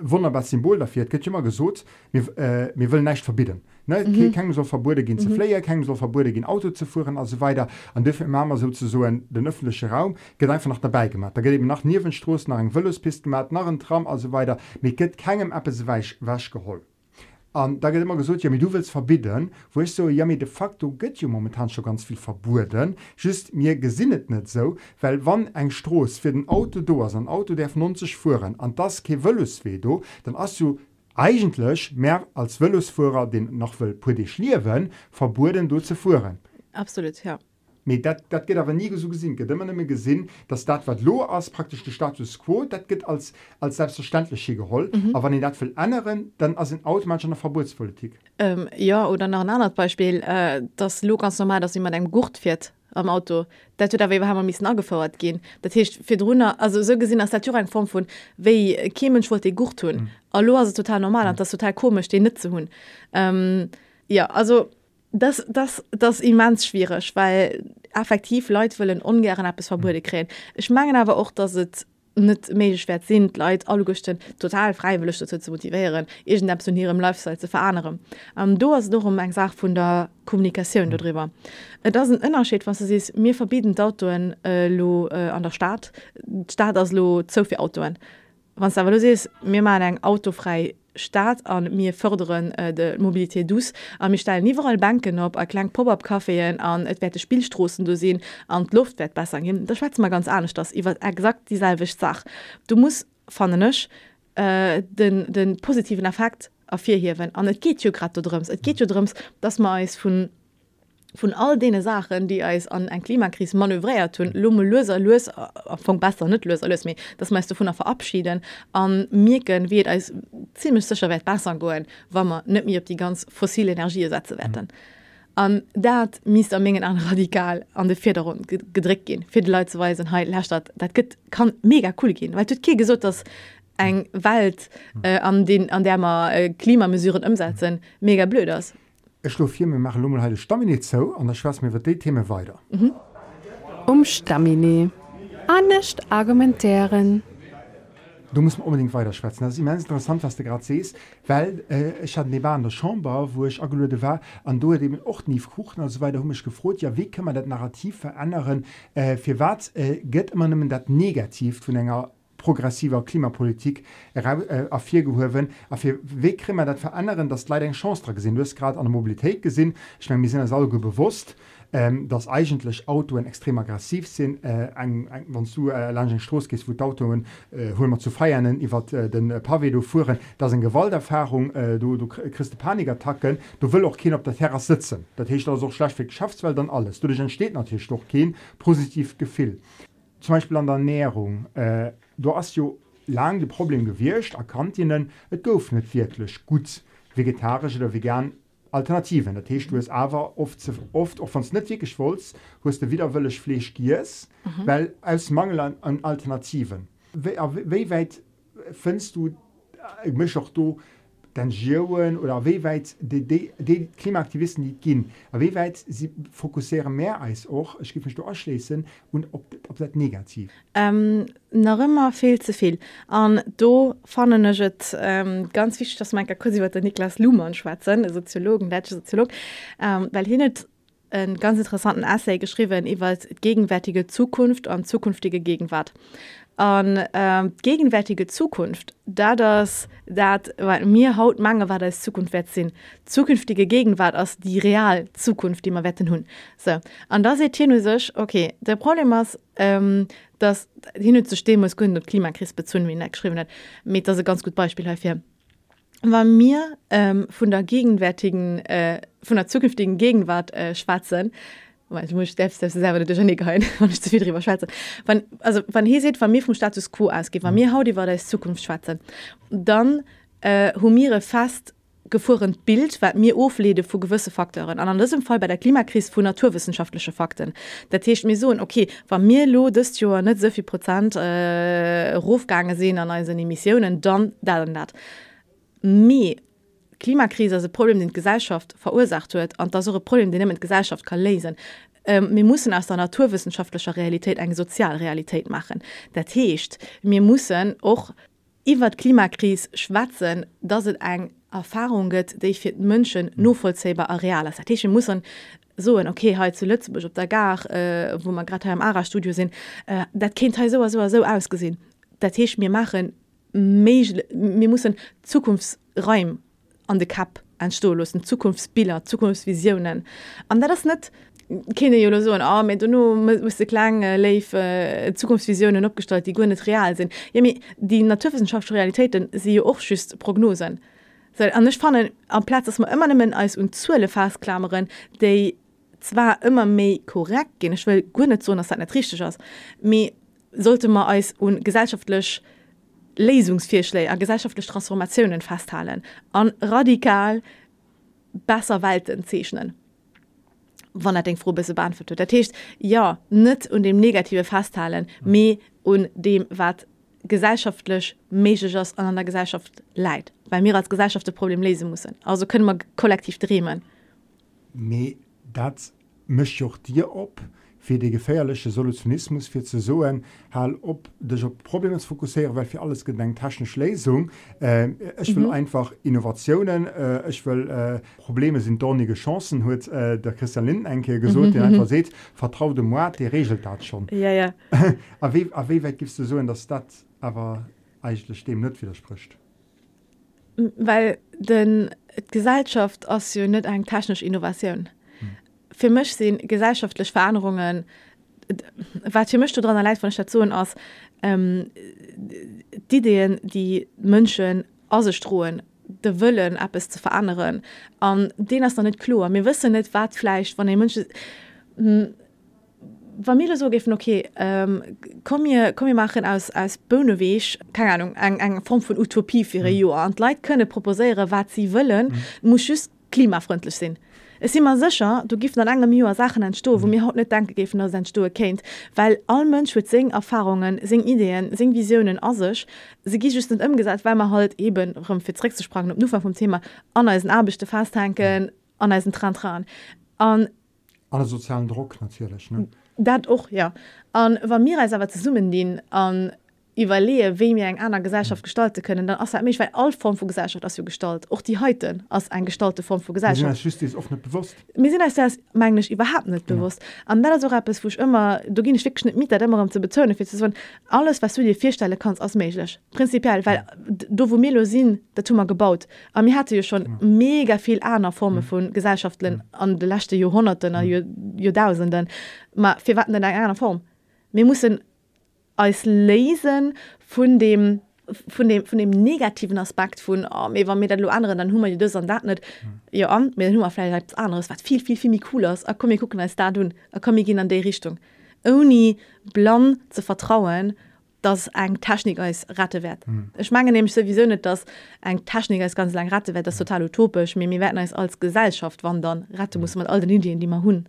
wunderbar Symbol dafür. Geht immer gesucht mir äh, will nicht verbieten. Ne? mhm. so verbote gehen mhm. zu Flyer so verbote gehen Auto zu führen also weiter. An dürfen immer sozusagen den öffentliche Raum geht einfach noch dabei gemacht. Da geht eben nach Nierwenstroß nach einem Willuspist gemacht nach einem Traum also weiter. Mir geht keinem App wasch, wasch geholt an da geht immer gesucht ja du willst verbieten wo ich so ja de facto geht ja momentan schon ganz viel verboten. Just mir gesinnet nicht so weil wann ein stroß für den Auto do ein Auto der 90 fuhren an das wedo dann hast du eigentlich mehr als Wellsfuer den noch will politisch liewen verboten du zu fuhren absolut ja Me dat, dat geht aber nie so gesinn. Get immer gesinn dass dat wat lo als praktisch de status quo dat geht als als selbstverständlich geholl mhm. aber wann dat will anderen dann as in automatisch einer Verbotspolitik. Ähm, ja oder nach ein anderes Beispiel äh, das lo ganz normal dass immer ein Gurt fährt am Auto. Dat da haben miss angefordert gehen. Dat fir runnner also so gesinn als Natur Form von wei kemen wollte Gurt tun. Mhm. Allo total normal mhm. das total komisch den net zu hun ähm, ja also das das das immens schwierig weil effektiv Leute wollen ungern ab es verbude kreen ich mangen aber auch dass es net medischwert sind Leiit allchten total freiwillig dazu zu motivieren egent ab zu ihrem Lifestyle zu veranerem. Ähm, du hast doch um eng Sach vun der Kommunikation darüber. Äh, da sind ënnerscheet was is mir verbieten Autoen äh, lo äh, an der Staat Staat as lo zovi Autoen. was Wann se sees mir mal eng autofrei staat an mir förderen äh, de Mobilité dus an mir stellen niwerall Banken op a klein Pop-up Kaffeeen an et wette Spielstrossen du sinn an Luftwert besser hin. Da schwa mal ganz anders das iwwer exakt dieselwich Sach. Du musst fannennech äh, den, den positiven Effekt afir hier wenn an et geht grad drums. Et geht drums, dass man es vun von all denen Sachen die als an ein Klimakris manövriert tun Lumme Löser lös von besser nicht lös alles mehr das meist du von der verabschieden. An mirken wird als ziemlich sicher Welt besser gehen wenn man nicht mehr auf die ganz fossile Energiesätze wetten. Mhm. an dat mis am Mengen an radikal an de Federung gedrick gehen für die fir Leiweisen heilherstat dat gëtt kann mega cool gehen weil ke gesot dass eng Welt äh, an den an der man äh, Klimamesuren umsetzen mega blöders blöd das Ech lo fir mach Lummelheide Staminé zou an der Schwz mir wat déi Theme weiter. Mhm. Um Staminé Annecht argumentéieren. Du musst unbedingt weiter schwätzen. Das ist immens interessant, was du gerade siehst, weil äh, ich hatte neben an der Chamber, wo ich angelötet war, und du hast eben auch nie kuchen und so weiter, habe mich gefragt, ja, wie kann man das Narrativ verändern? Äh, für was äh, geht immer nur das Negativ von einer progressiver Klimapolitik äh, afir gehowen afir wekrimmer dat veranderen dat leider eng Chance gesinn du grad an der Mobilität gesinn ich mein, sinn as go bewusst ähm, dass eigentlich Autoen extrem aggressiv sind. Äh, wann du äh, Landstroß gehst wo Autoen äh, hol man zu feiern iwwer äh, den äh, Pavedo das en Gewalterfahrung. Äh, du, du christe Panikattacken. Du will auch kind op der Terra sitzen. Dat hecht auch schlecht schaftswel dann alles. Du dich entsteht natürlich doch kein positiv gefil zum Beispiel an der Ernährung äh, du hast jo lang de Problem gewircht erkannt ihnen et gouf net wirklich gut vegetarische oder vegan Alternativen der Tisch du es aber oft oft auch von net geschwolz wo du widerwillig Fleisch gies mhm. weil als Mangel an, an Alternativen wie, wie weit findst du ich mich auch du den Joen oder wie weit die, die, die Klimaaktivisten die gehen wie weit sie fokussieren mehr als auch ich gebe mich du ausschließen und ob, ob das negativ ähm, noch immer viel zu viel. An do fand ähm, ganz wichtig dass mein kurz der Niklas Luhmann schwatzen Soziologen deutsche Soziolog ähm, weil hin einen ganz interessanten Essay geschrieben über gegenwärtige Zukunft und zukünftige Gegenwart an ähm, gegenwärtige Zukunft. Da das dat mir haut mange war das Zukunft wert sinn zukünftige Gegenwart aus die real Zukunft die man wetten hun. So an da se sech okay der Problem ist ähm, dass hin zu stehen muss Gründe Klimakris bezu wie er geschrieben hat mit das ganz gut Beispiel hier. War mir ähm, von der gegenwärtigen äh, von der zukünftigen Gegenwart äh, schwatzen wann hier seht van mir vom Status quo ausgeht war mir haut die war der Zukunft schwatzen dann äh, humiere fast gefuhren Bild wat mir oflede vu gewisse Faktoren. An diesem Fall bei der Klimakrise vu naturwissenschaftliche Fakten. Der Tisch mir so okay war mir lo net sovi Prozent äh, Rufgange sehen an Emissionen dann da dat mir Klimakrise as Problem den Gesellschaft verursacht huet an das Problem den mit Gesellschaft kann lesen. Ähm, wir müssen aus der naturwissenschaftlicher Realität eine Sozialrealität machen. Der Techt wir müssen auch iwwer Klimakris schwatzen, dass het eng Erfahrung gëtt, ich fir Mënschen no vollzebar areal muss so okay he zu Lützeburg op der gar äh, wo man gerade im Arastudio sind äh, dat kind so so so ausgesehen Dat Tisch mir machen wir müssen Zukunftsräum an de Kap entstolosen Zukunftsbilder, Zukunftsvisionen. an der das net kenne jo so arm oh, no muss de klang äh, leif äh, Zukunftsvisionen opgestalt, die go real sinn. Ja, die Naturwissenschaftsrealitäten sie och schüst Prognosen. So, an spannenden am Platz dass man immer nimmen als un zuelle Fasklammeren, déi zwar immer méi korrekt gehen ich will gunnet so dass das net richtig ass. Me sollte man als un gesellschaftlich, Lesungsvierschlä an gesellschaftliche Transformationen festhalen, an radikal besser Welten zeechnen wann er den froh bis beantwort der Tisch ja net und dem negative festhalen me und dem wat gesellschaftlich mes an der Gesellschaft leid weil mir als Gesellschaft das Problem lesen muss also können wir kollektiv drehen. Me dat mischt auch dir op für den gefährlichen Solutionismus für zu so halt ob das Problem fokussieren weil für alles gedenkt technische Lesung äh, ich will mhm. einfach Innovationen äh, ich will äh, Probleme sind dornige Chancen hat äh, der Christian Lindenenke gesucht mhm. den einfach seht vertraut dem Mord die regelt das schon. Ja ja. Aber wie, aber wie weit gibst du so in der Stadt aber eigentlich dem nicht widerspricht. Weil denn Gesellschaft aus nicht ein technisch Innovation für mich sind gesellschaftliche Veränderungen was hier möchte dran allein von Station aus ähm, die Ideen die München ausstrohen de Willen ab es zu verändern an den hast noch nicht klar mir wissen nicht wat fleisch von den München Familie so gefen okay ähm, kom mir kom mir machen aus als Bönewech keine Ahnung eng eng Form von Utopie für mhm. Jo an Leiit könne proposeere wat sie wollen mhm. muss just klimafreundlich sinn. Mhm Es immer sicher du gift an engem Mier Sachen ein Sto, wo mir haut net danke gefen aus sein Stoe kennt weil all Mönsch huet sing Erfahrungen, sing Ideen sing Visionen as sich sie gi just ëm gesagt, weil man halt eben rem firré zu sprachen nur vom Thema an is abechte fasttanken, an is Trantran. an alle sozialen Druck natürlich. Ne? Dat och ja. an war mir als aber zu summen den an überlehe wem mir eng einer Gesellschaft gestalte können dann außer mich weil all Form von Gesellschaft aus gestalt auch die heute als ein gestalte Form von Gesellschaft ja, bewusst mir sind als das überhaupt nicht bewusst an ja. so es wo immer du gehen nicht mit immer um zu betonen für alles was du dir vierstelle kannst aus menschlich prinzipiell weil ja. du wo Melosin der Tummer gebaut aber mir hatte ja schon ja. mega viel einer Form ja. von Gesellschaftlern ja. an der letzte Jahrhunderten ja. Jahrtausenden mal wir warten in einer Form wir mussten als lesen von dem von dem von dem negativen Aspekt von oh, war mir lo anderen dann hummer das an dat net ja an mir Hummer vielleicht anderes was viel viel viel coolers er mir gucken als da du er ich gehen an der Richtung. Oni blond zu vertrauen dass ein Taschnik als Ratte wird mhm. ich mange nämlich sowieso nicht dass ein Taschnik als ganz lang Ratte wird das total utopisch. Mir mir werden als als Gesellschaft wandern. Ratte muss man all den Indien die man hun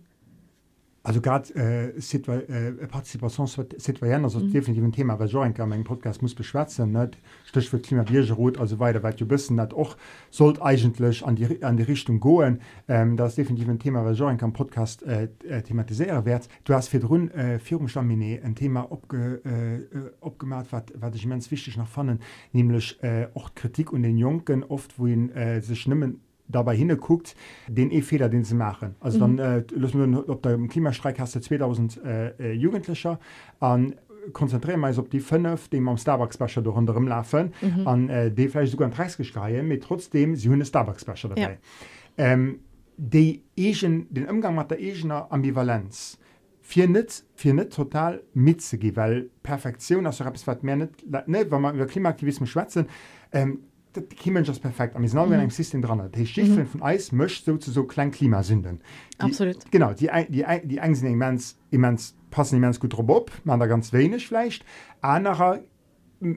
Also grad äh, äh, Partizipationscitoyen mhm. definitiv ein Thema weil ein eng Podcast muss beschwätzen Stich für Klimabiergerot also weiter weil du bist dat auch sollt eigentlich an die an die Richtung goen ähm, das definitiv ein Thema weil ein kann Podcast äh, äh, thematiseieren wert du hast für run äh, Führungsstammine ein Thema opge, äh, opgemacht wat wat ich mens wichtig nach fannen nämlich äh, auch Kritik und den Junen oft wohin äh, sich nimmen dabei hinguckt den E-Fehler den sie machen also mhm. dann äh, ob der Klimastreik hast du 2000 äh, Jugendlicher an konzentrieren meist ob die fünf dem am Starbucksbecher durch unterm laufen mhm. an äh, die vielleicht sogar preisgeschrei mit trotzdem sie hun Starbucksbecher dabei ja. ähm, die Asian, den Umgang mit der Asianer Ambivalenz vier nicht vier nicht total mitzugehen weil Perfektion also mehr nicht, nicht wenn man über Klimaaktivismus schwätzen ähm, Kimen just perfekt am mhm. eng System dran. Die Schichten mhm. von Eis mcht so zu so klein Klimasünden. Absolut. Genau die, die, die engsinn immens, immens passen immens gut op, man da ganz wenig fleicht. Anderer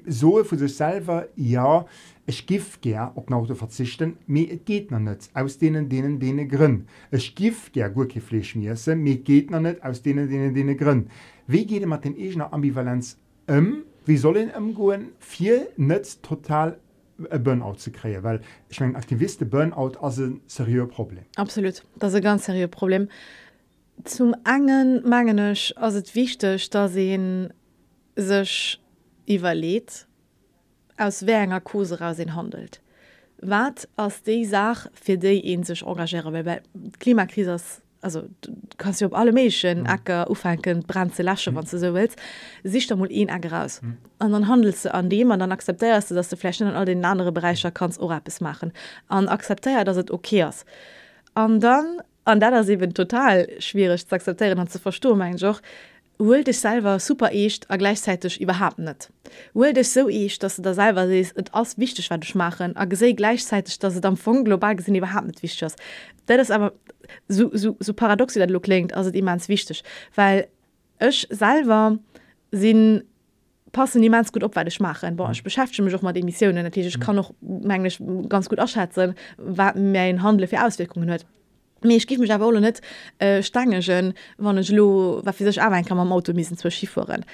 so für sich selber ja ich gif ger op Auto verzichten mir geht man net aus denen denen denen grin es gif ger gutfleisch mirse mir geht man net aus denen denen denen grin wie geht man den ener ambivalenz um? wie sollen im goen vier net total Burnout zu kree, weil ich mein aktiviste Burnout as ein serieux Problem. Absolut, das ein ganz serieux Problem. Zum engen mangenisch as het wichtig, da se sech iwwerlädt aus wénger Kose aus hin handelt. Wat ass déi Saach fir déi en sech engagéiere Klimakrisers also du kannst op alle méchen mhm. Acker ufenken brandze lasche wann ze so willst. Sich mul een Äcker raus. Mhm. an dann handelst du an dem an dann akzeptierst du dass du Flächen an all den andere Bereicher kannst oder bis machen. An akzeptier dass het okayers an dann an da das eben total schwierig zu akzeptieren und zu verstohlen mein Joch Will dich selber super echt a gleichzeitig überhaupt net. Will dich so echt, dass du da selber siehst et aus wichtig was du machen a se gleichzeitig, dass du dann von global gesinn überhaupt nicht wichtig ist. Dat ist aber so, so, so paradox wie dat lo klingt also immers wichtig, weil ech selber sinn passen niemands gut op weil ich machen Boah, ich beschäftige mich auch mal die Missionen. Natürlich ich kann noch mengglisch ganz gut ausschätzen, wat mir ein Handel für Auswirkungen hört Mech gif mech a wolle net äh, stangegen wannnech lo wat fi sech awein kann am Auto missen zwer Skiforen.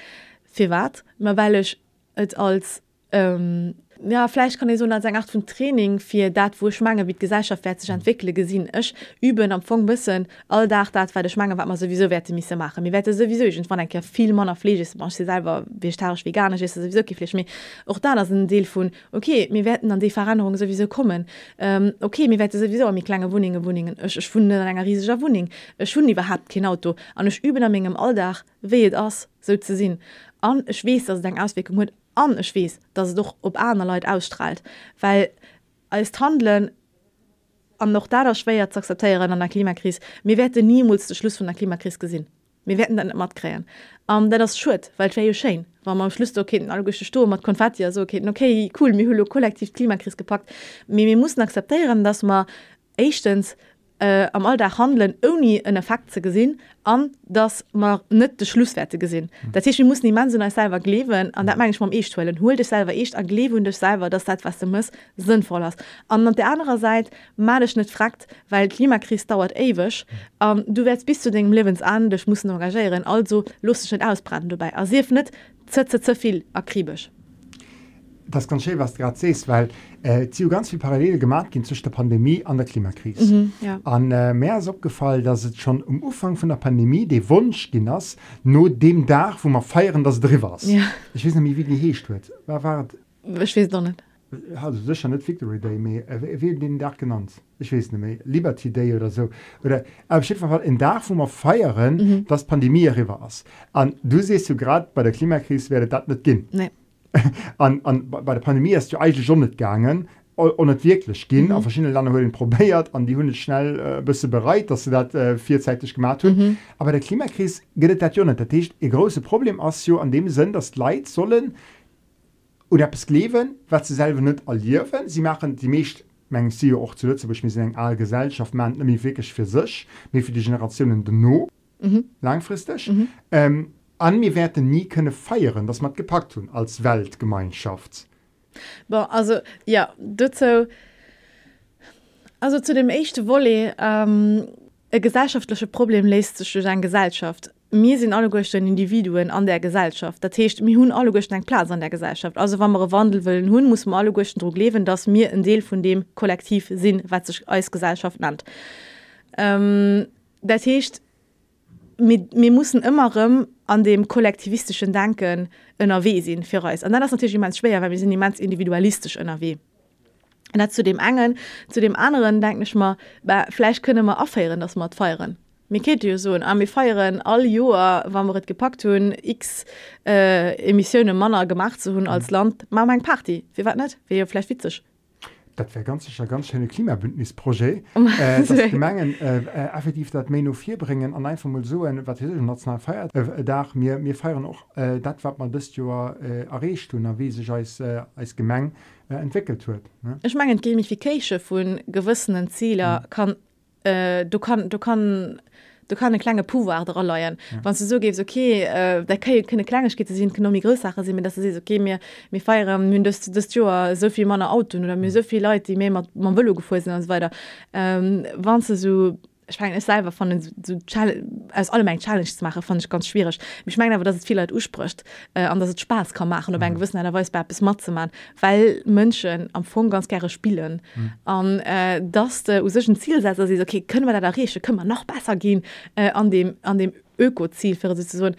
Fi wat? Ma wellch et als ähm, ja vielleicht kann ich so sagen acht von Training für dat wo schmange wie Gesellschaft wird sich entwickle gesinn ich üben am Fong bisschen all da dat weil der schmange war man sowieso werte mich machen. Mir werde sowieso ich von ja viel Mann Fleges man selber vegetarisch veganisch ist sowieso geflecht mir auch da das ein Deel von okay mir werden an die Veränderung sowieso kommen. Ähm, okay mir werde sowieso mir kleine Wohnungen Wohnungen. Ich, ich finde einer riesiger Wohnung. Ich schon überhaupt kein Auto. An ich üben am engem Alldach weet aus so zu sehen. An ich schwes as deg Auswirkung huet an schwes dass es doch ob einer Leute ausstrahlt. Weil als handeln an noch da der schwer zu akzeptieren an der Klimakrise mir werde niemals den Schluss von der Klimakrise gesehen. Wir werden dann immer kräen um, der das schut weil Sche war man Schluss okay den Sturm hat Konfetti so okay okay cool mir kollektiv Klimakrise gepackt. Mir wir mussten akzeptieren dass man echtens äh, am all der handeln oni en effekt ze gesinn an dass man net de Schlusswerte gesinn. Mhm. Dat heißt, muss die man selber glewen an dat manchmal Echtwellen hol dich selber echt an glewen dich selber, das dat was du muss sinnvoll hast. An an der anderen Seite malch net fragt, weil Klimakris dauert ewech. Mhm. Um, du wärst bis zu dem Lebens an, dich muss engagieren, also lustig net ausbranden dabei. Er sif net zu viel akribisch. Das ganz schön was gerade siehst weil äh, ganz viel parallele gemacht gehen zwischen der Pandemie an der Klimakrise. Mhm, ja. an äh, mehr ist abgefallen dass es schon im Umfang von der Pandemie der Wunsch genoss nur dem Dach wo man feiern das drin war. Ja. ich weiß nicht wie die hecht wird. War, war ich weiß doch nicht. Also sicher nicht Victory Day mehr. Äh, wie den Dach genannt? Ich weiß nicht mehr. Liberty Day oder so. Oder aber ich Fall in Dach wo man feiern mhm. das Pandemie war. An du siehst du gerade bei der Klimakrise werde das nicht gehen. Nee an, an, bei der Pandemie ist du eigentlich schon nicht gegangen und nicht wirklich gehen mhm. verschiedene Länder haben probiert an die Hunde schnell äh, du bereit dass sie das äh, vierzeitig gemacht haben mhm. aber der Klimakrise geht das ja nicht das ist ein großes Problem ja an dem Sinn dass Leute sollen oder etwas leben was sie selber nicht erleben sie machen die meisten Mengen sie auch zu Lützburg wir sind eine Gesellschaft man nämlich wirklich für sich wie für die Generationen no mhm. langfristig mhm. Ähm, an mir werden nie könne feieren das man gepackt tun als Weltgemeinschaft. Bon, also ja dazu, also zu dem echte wolle ähm, gesellschaftliche problem lässt sich durch ein Gesellschaft. Mir sind alle größten Individuen an der Gesellschaft. Da tächt mir hun alle größten Platz an der Gesellschaft. Also wann man wandel will hun muss man alle größten Druck leben dass mir ein Deel von dem kollektiv sind was sich als Gesellschaft nennt. Ähm, der tächt mir muss immer an dem kollektivistischen Denken NRW sinn fir an dann das natürlich immens schwer, weil wir sind immens individualistisch NRW Und zu dem engen zu dem anderen denke ich mal vielleicht könne man aufhören, dass man feieren Miketio so Armee feieren all Joer wann man gepackt hun x äh, Emissionioune Manner gemacht zu hunn als Land. Ma mein Party. Wie wat net wie vielleicht witzig. Dat wär ganz sicher ganz schöne Klimabündnisprojekt äh, Mengen äh, äh, effektiv dat Meno 4 bringen an einfach mal so wat national feiert äh, da mir mir feiern auch äh, dat wat man das Jahr äh, errecht und wie sich als, äh, als Gemeng äh, entwickelt wird ne? Ich mengen Gamification von gewissenen Ziele mhm. kann äh, du kann du kann du kann kleine Puwer leiien. Ja. wann du so gest okay äh, der kann keine kleine geht sind genommen Größsache sind mir das ist okay mir mir feieren mün Joer sovi manner Auto oder mir sovi Leute die mé mat man wëlle geffu und so weiter. Ähm, wann du so ich mein, ich selber von den so als alle mein Challenge zu machen fand ich ganz schwierig ich meine aber dass es viel Leute uspricht äh, und dass es Spaß kann machen mhm. oder mhm. gewissen einer Voice bis Matze man weil München am Fond ganz gerne spielen mhm. und äh, das der usischen Zielsetzer sie okay können wir da riechen können wir noch besser gehen äh, an dem an dem Ökoziel für so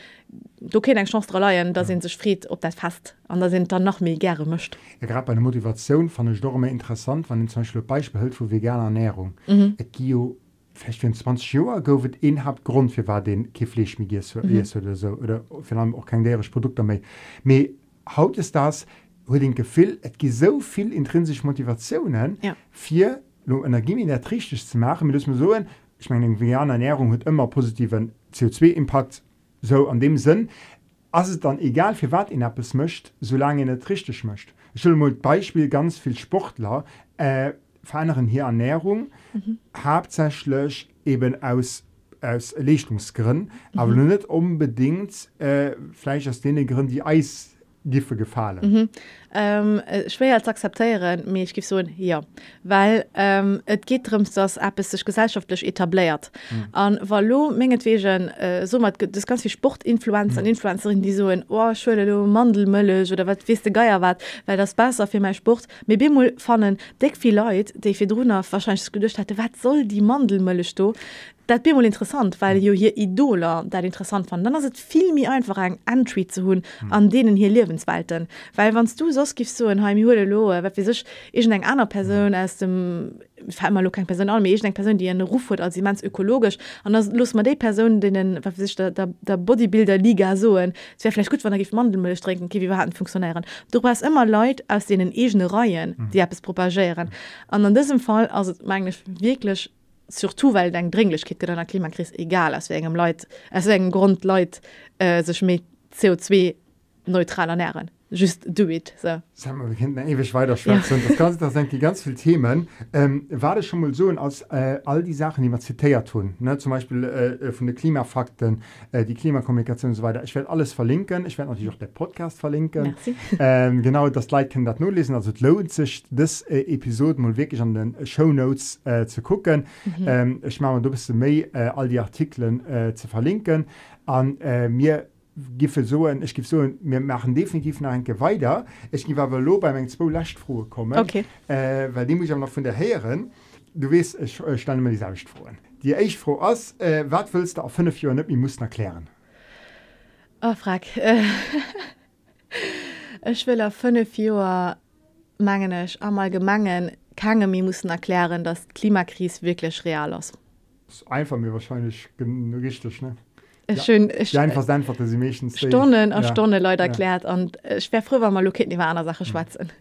du kenn eng Chance leiien, da sind sech fried op dat fast an da sind dann noch mé gerne mischt. Ja, grad bei der Motivation fan Storme interessant, wann den zum Beispiel Beispiel hält vu veganer Ernährung. Mhm. Gio 20 Joer goufet inhab Grund fir war den Kiflech mi mhm. oder so oder auch kein derisch Produkt méi. Me haut es das hue den Gefil et gi soviel intrinsisch Motivationen ja. fir Energie der trichtech zu machen mit so ich meine vegan Ernährung huet immer positiven CO2-Impact so an dem sinn as es dann egal fir wat in App es mcht, solange net trichtech mcht. Ich will mal Beispiel ganz viel Sportler. Äh, feineren hier Ernährung mhm. hauptsächlich eben aus aus Lichtungsgrün mhm. aber nicht unbedingt äh, Fleisch aus denen Gründen die Eis Giffe gefallen. Mhm. Ähm, schwer als akzeptieren mir ich gif so hier weil ähm, et geht darum dass App es sich gesellschaftlich etabliert an mhm. Wallo mengetwegen äh, so mat, das ganz viel Sportinfluenz mhm. Influencerin die so in Ohrschule Mandelmëllech oder wat weste geier wat weil das besser für mein Sport mir bemol fannen de viel Leute de Fedruna wahrscheinlich gedcht hatte wat soll die Mandelmëllech do Dat bin mal interessant, weil jo hier Idoler dat interessant fand. Dann ist viel mir einfach ein Entry zu hun mhm. an denen hier Lebensswelten. Weil wannst du sos gibst so in Heim Loe, wie sich ich eng einer Person aus dem mal kein Person an ich Person, die einen Ruf hat als mans ökologisch und das los man die Person denen sich der, der, der Bodybuilder Liga so wäre vielleicht gut, wenn er Mandelmüll strecken wie wir hatten funktionieren. Du brauchst immer Leute aus denen egene Reihen, die mhm. es propagieren. Und in diesem Fall also eigentlich wirklich surtout weil deg Dringlichkeit gt der Klimakris egal as engem Leiit as engen Grund Leiit äh, sech mé CO2 neutral ernähren. Just do it so. ewig weiter ja. das ganze das sind die ganz viele Themen ähm, war das schon mal so als äh, all die Sachen die man zitiert tun ne? zum Beispiel äh, von den Klimafakten äh, die Klimakommunikation und so weiter ich werde alles verlinken ich werde natürlich auch der Podcast verlinken ähm, genau das Like kann das nur lesen also lohnt sich das äh, Episode mal wirklich an den Show Notes äh, zu gucken mhm. ähm, ich mache du bist äh, all die Artikeln äh, zu verlinken an äh, mir giffe so ich gif so mir machen definitiv nach enke weiter. Ich gi aber lo beim eng zwo lachtfroe kommen. Okay. äh, weil die muss ich noch von der heren du west ich äh, stand immer die selbst frohen die ich froh ass äh, wat willst du auf fünf Jahre nicht, ich muss erklären oh, frag. Äh, ich will auf fünf Jahre mangen einmal gemangen. Kann mir mussten erklären dass Klimakris wirklich real ist. Einfach mir wahrscheinlich richtig ne ja. schön Stunden ja. Stunde Leute erklärt und äh, schwer früher war mal Loket die einer Sache schwatzen.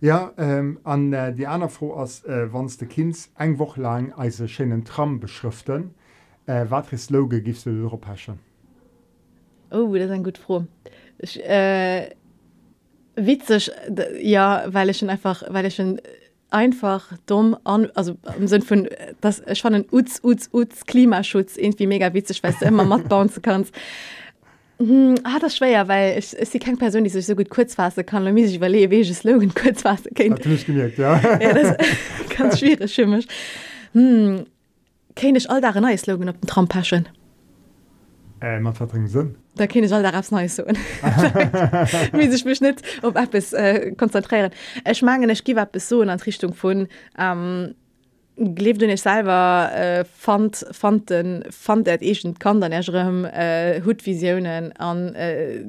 Ja ähm, an äh, die einer froh aus äh, wann de Kinds eng woch lang als schönen Tram beschriften. Äh, wat Loge gibst du Europaschen oh das ist ein gut froh. Ich, äh, witzig ja weil ich schon einfach weil ich schon einfach dumm an also im Sinn von das schon ein Uz, Uz, Uz Klimaschutz irgendwie mega witzig weil du immer matt bauen kannst hm, ah, das schwer weil ich ist sie kein Person die sich so gut kurzfasse kann. Ich überlege welche Slogan kurzfasse gemerkt ja. ja, das ganz schwierig schimmisch hm, kenne ich all da neue Slogan auf dem Traumpaschen Äh, man verring sinn. Da kenne soll daraus ne so sech mich net op App es äh, konzentriieren. Ech mangen ech giwer be so an Richtung vun ähm, Gleef dunne selber äh, fand fanden fand et egent kann dann erm äh, Hutvisionioen an äh,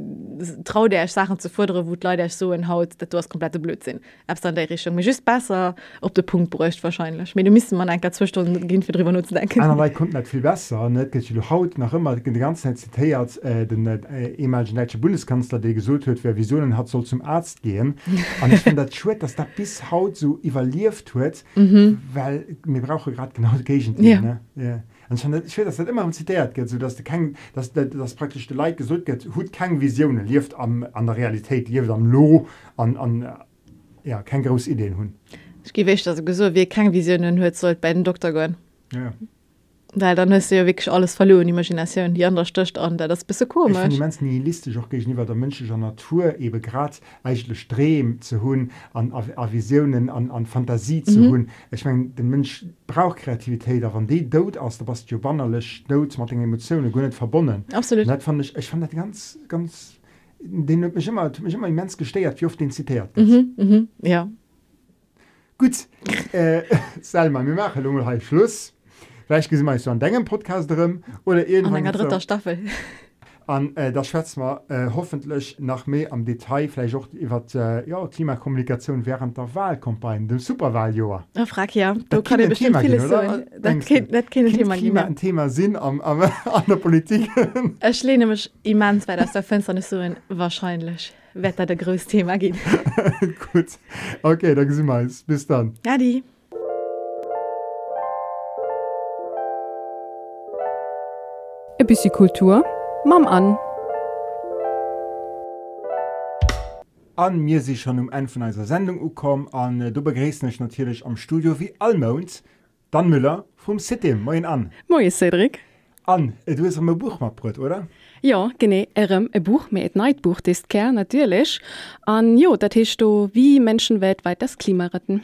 trau derch Sachen ze fordere, wot leider so en haut, dat du hast komplette Blödsinn. Abs an der Richtung mir just besser op de Punkt brächt wahrscheinlich. Me du miss man en Zwistunden gin fir drüber nutzen denken. Kommt net viel besser net du haut nach immer de ganze zitiert äh, den äh, imaginsche Bundeskanzler der gesucht huet, wer Visionen hat soll zum Arzt gehen. an ich find dat schwer, dass da bis haut so evaluiert huet, mhm. weil mir brauche gerade genau Gegend ja. ne? ja. ich will das immer zitiert geht so dass du kein dass das, das praktisch der Lei gesucht geht hut keine Visionen lief am an der Realität lief am Lo an, an ja kein groß Ideen hun ich weg also so wie keine Visionen hört sollte bei den Doktor gehen ja weil dann hast du ja wirklich alles verloren Imagination die andere stöcht an der das bist komisch. nihilistisch auch gegenüber der menschlicher Natur eben grad eigentlich Streben zu hun an, an Visionen an, an Fantasie zu mhm. hun. Ich mein, den Mensch braucht Kreativität davon die dort aus der was bannerlich Emotionen nicht verbunden. Absolut. Das fand ich, ich fand das ganz ganz den mich immer mich immer immens gesteiert wie oft den zitiert mhm, mhm, ja. Gut äh, Salma, wir machen Schluss vielleicht gesehen so an deinem Podcast drin oder irgendwann dritter so. Staffel. An äh, schätzt mal äh, hoffentlich nach mehr am Detail vielleicht auch über äh, ja, Klimakommunikation während der Wahlkampagne dem Superwahljahr. Ja, frag ja. Du kann Thema, gehen, so ein, Thema, Thema ein Thema Sinn am, am, an der Politik. Ich lehne mich immens weil das der Fenster nicht so ein wahrscheinlich Wetter der größte Thema geht gut. Okay dann sind wir bis dann. Ja die E bisi Kultur Mam an. An mir sich schon um en von einer Sendung ukom an äh, du begräst dich natürlich am Studio wie Almond, dann Müller vom City Moin an. Moin Cedric. An, äh, du hast ein Buch mitgebracht, oder? Ja, genau, ähm, ein Buch mit einem Neidbuch, das ist klar, natürlich. Und ja, das heißt du, wie Menschen weltweit das Klima retten.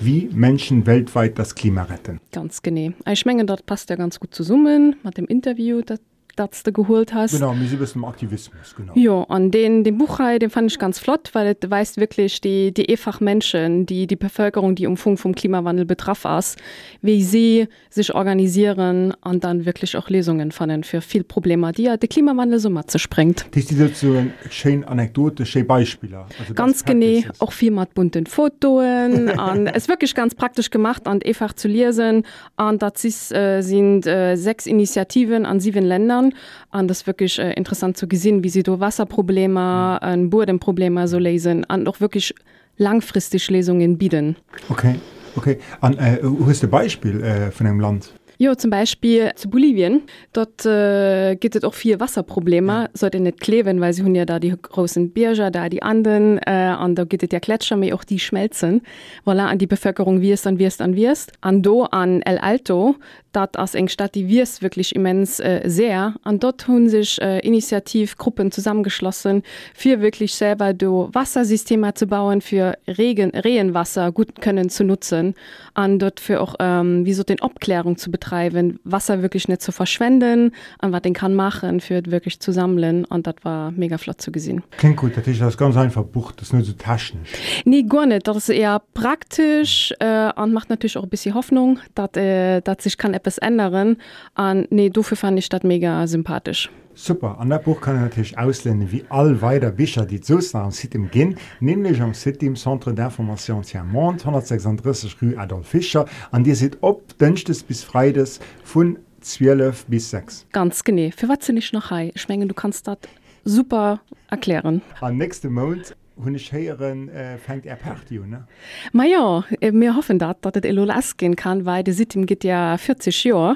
Wie Menschen weltweit das Klima retten. Ganz genau. Ich meine, das passt ja ganz gut zusammen mit dem Interview, das das du geholt hast. Genau, sind im Aktivismus, genau. Ja, und den, den Buchreihe, den fand ich ganz flott, weil es weist wirklich die, die einfach Menschen, die, die Bevölkerung, die Umfang vom Klimawandel betraf ist, wie sie sich organisieren und dann wirklich auch Lösungen finden für viele Probleme, die ja der Klimawandel so mal springt. Das ist dazu eine schöne Anekdote, schöne Beispiele. Also ganz genau, auch viel mit bunten Fotos und es ist wirklich ganz praktisch gemacht und einfach zu lesen und das ist, äh, sind äh, sechs Initiativen an sieben Ländern Jahren an das wirklich äh, interessant zu gesehen wie sie do Wasserprobleme an Bodenprobleme so lesen an doch wirklich langfristig Lesungen bieten. Okay okay. An äh, hast Beispiel äh, von einem Land? Ja, zum Beispiel zu Bolivien. Dort äh, gibt es auch vier Wasserprobleme. Ja. sollte nicht kleben weil sie hun ja da die großen Bierger da die anderen äh, und da geht es ja Gletscher mir auch die schmelzen. Voilà, an die Bevölkerung es dann wirst an wirst. An do an El Alto dat as eng Stadt die wirs wirklich immens äh, sehr. An dort hun sich äh, Initiativgruppen zusammengeschlossen für wirklich selber do Wassersysteme zu bauen für Regen Rehenwasser gut können zu nutzen. An dort für auch ähm, wie so den Abklärung zu betreiben Wasser wirklich nicht zu verschwenden an was den kann machen für wirklich zu sammeln. Und das war mega flott zu gesehen. Klingt gut das ist das ganz einfach bucht das nur so taschen nee gar nicht. Das ist eher praktisch äh, und macht natürlich auch ein bisschen Hoffnung dass äh, dass sich kann etwas ändern. An nee dafür fand ich das mega sympathisch. Super. An der Buch kann natürlich ausländen wie all weiter Bücher die zu am City gehen nämlich am City im Centre d'information Mont 136 Rue Adolf Fischer. An dir sieht ob dünchtes bis Freides von 12 bis 6 ganz genau. Für was sind ich noch schmengen du kannst das super erklären. Am nächsten Monat hun ichieren äh, fängt er Party ne? Ma ja mir äh, hoffen dat dat et elo lasgin kann weil de Sitim git ja 40 Jo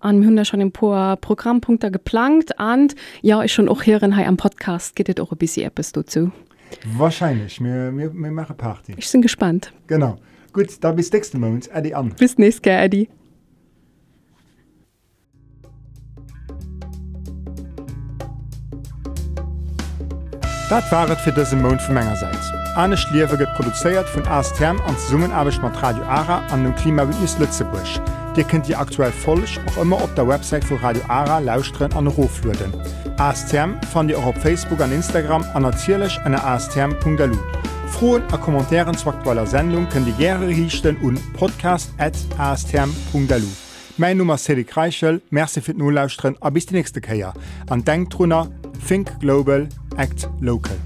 an hun schon im po Programmpunkter geplant. An ja ich schon och herieren ha am Podcast gehtt auch bis Apps du zu wahrscheinlich. Mir, mir, mir mache Party. Ich bin gespannt. Genau. Gut da bis nächste Moment Eddie an bis nächste Eddie Dat waret fir dëse Mon vu Mengegerseits. Anne Schliewe get produzéiert vun As Term an Summenarbeg mat Radio Ara an dem Klimabündnis Lützebusch. Dir kennt Di aktuell folech och immer op der Website vu Radio Ara lausren an Rofluden. ASTM fan Di auch op Facebook an Instagram anzierlech an ASTM.lu. Froen a Kommentaren zu aktueller Sendung kën Di gre richten un podcast@astm.lu. Mein Nummer Sedi Kreichel, Merczifir Nulllausren a bis die nächste Käier. An Denktrunner Think Global, act local.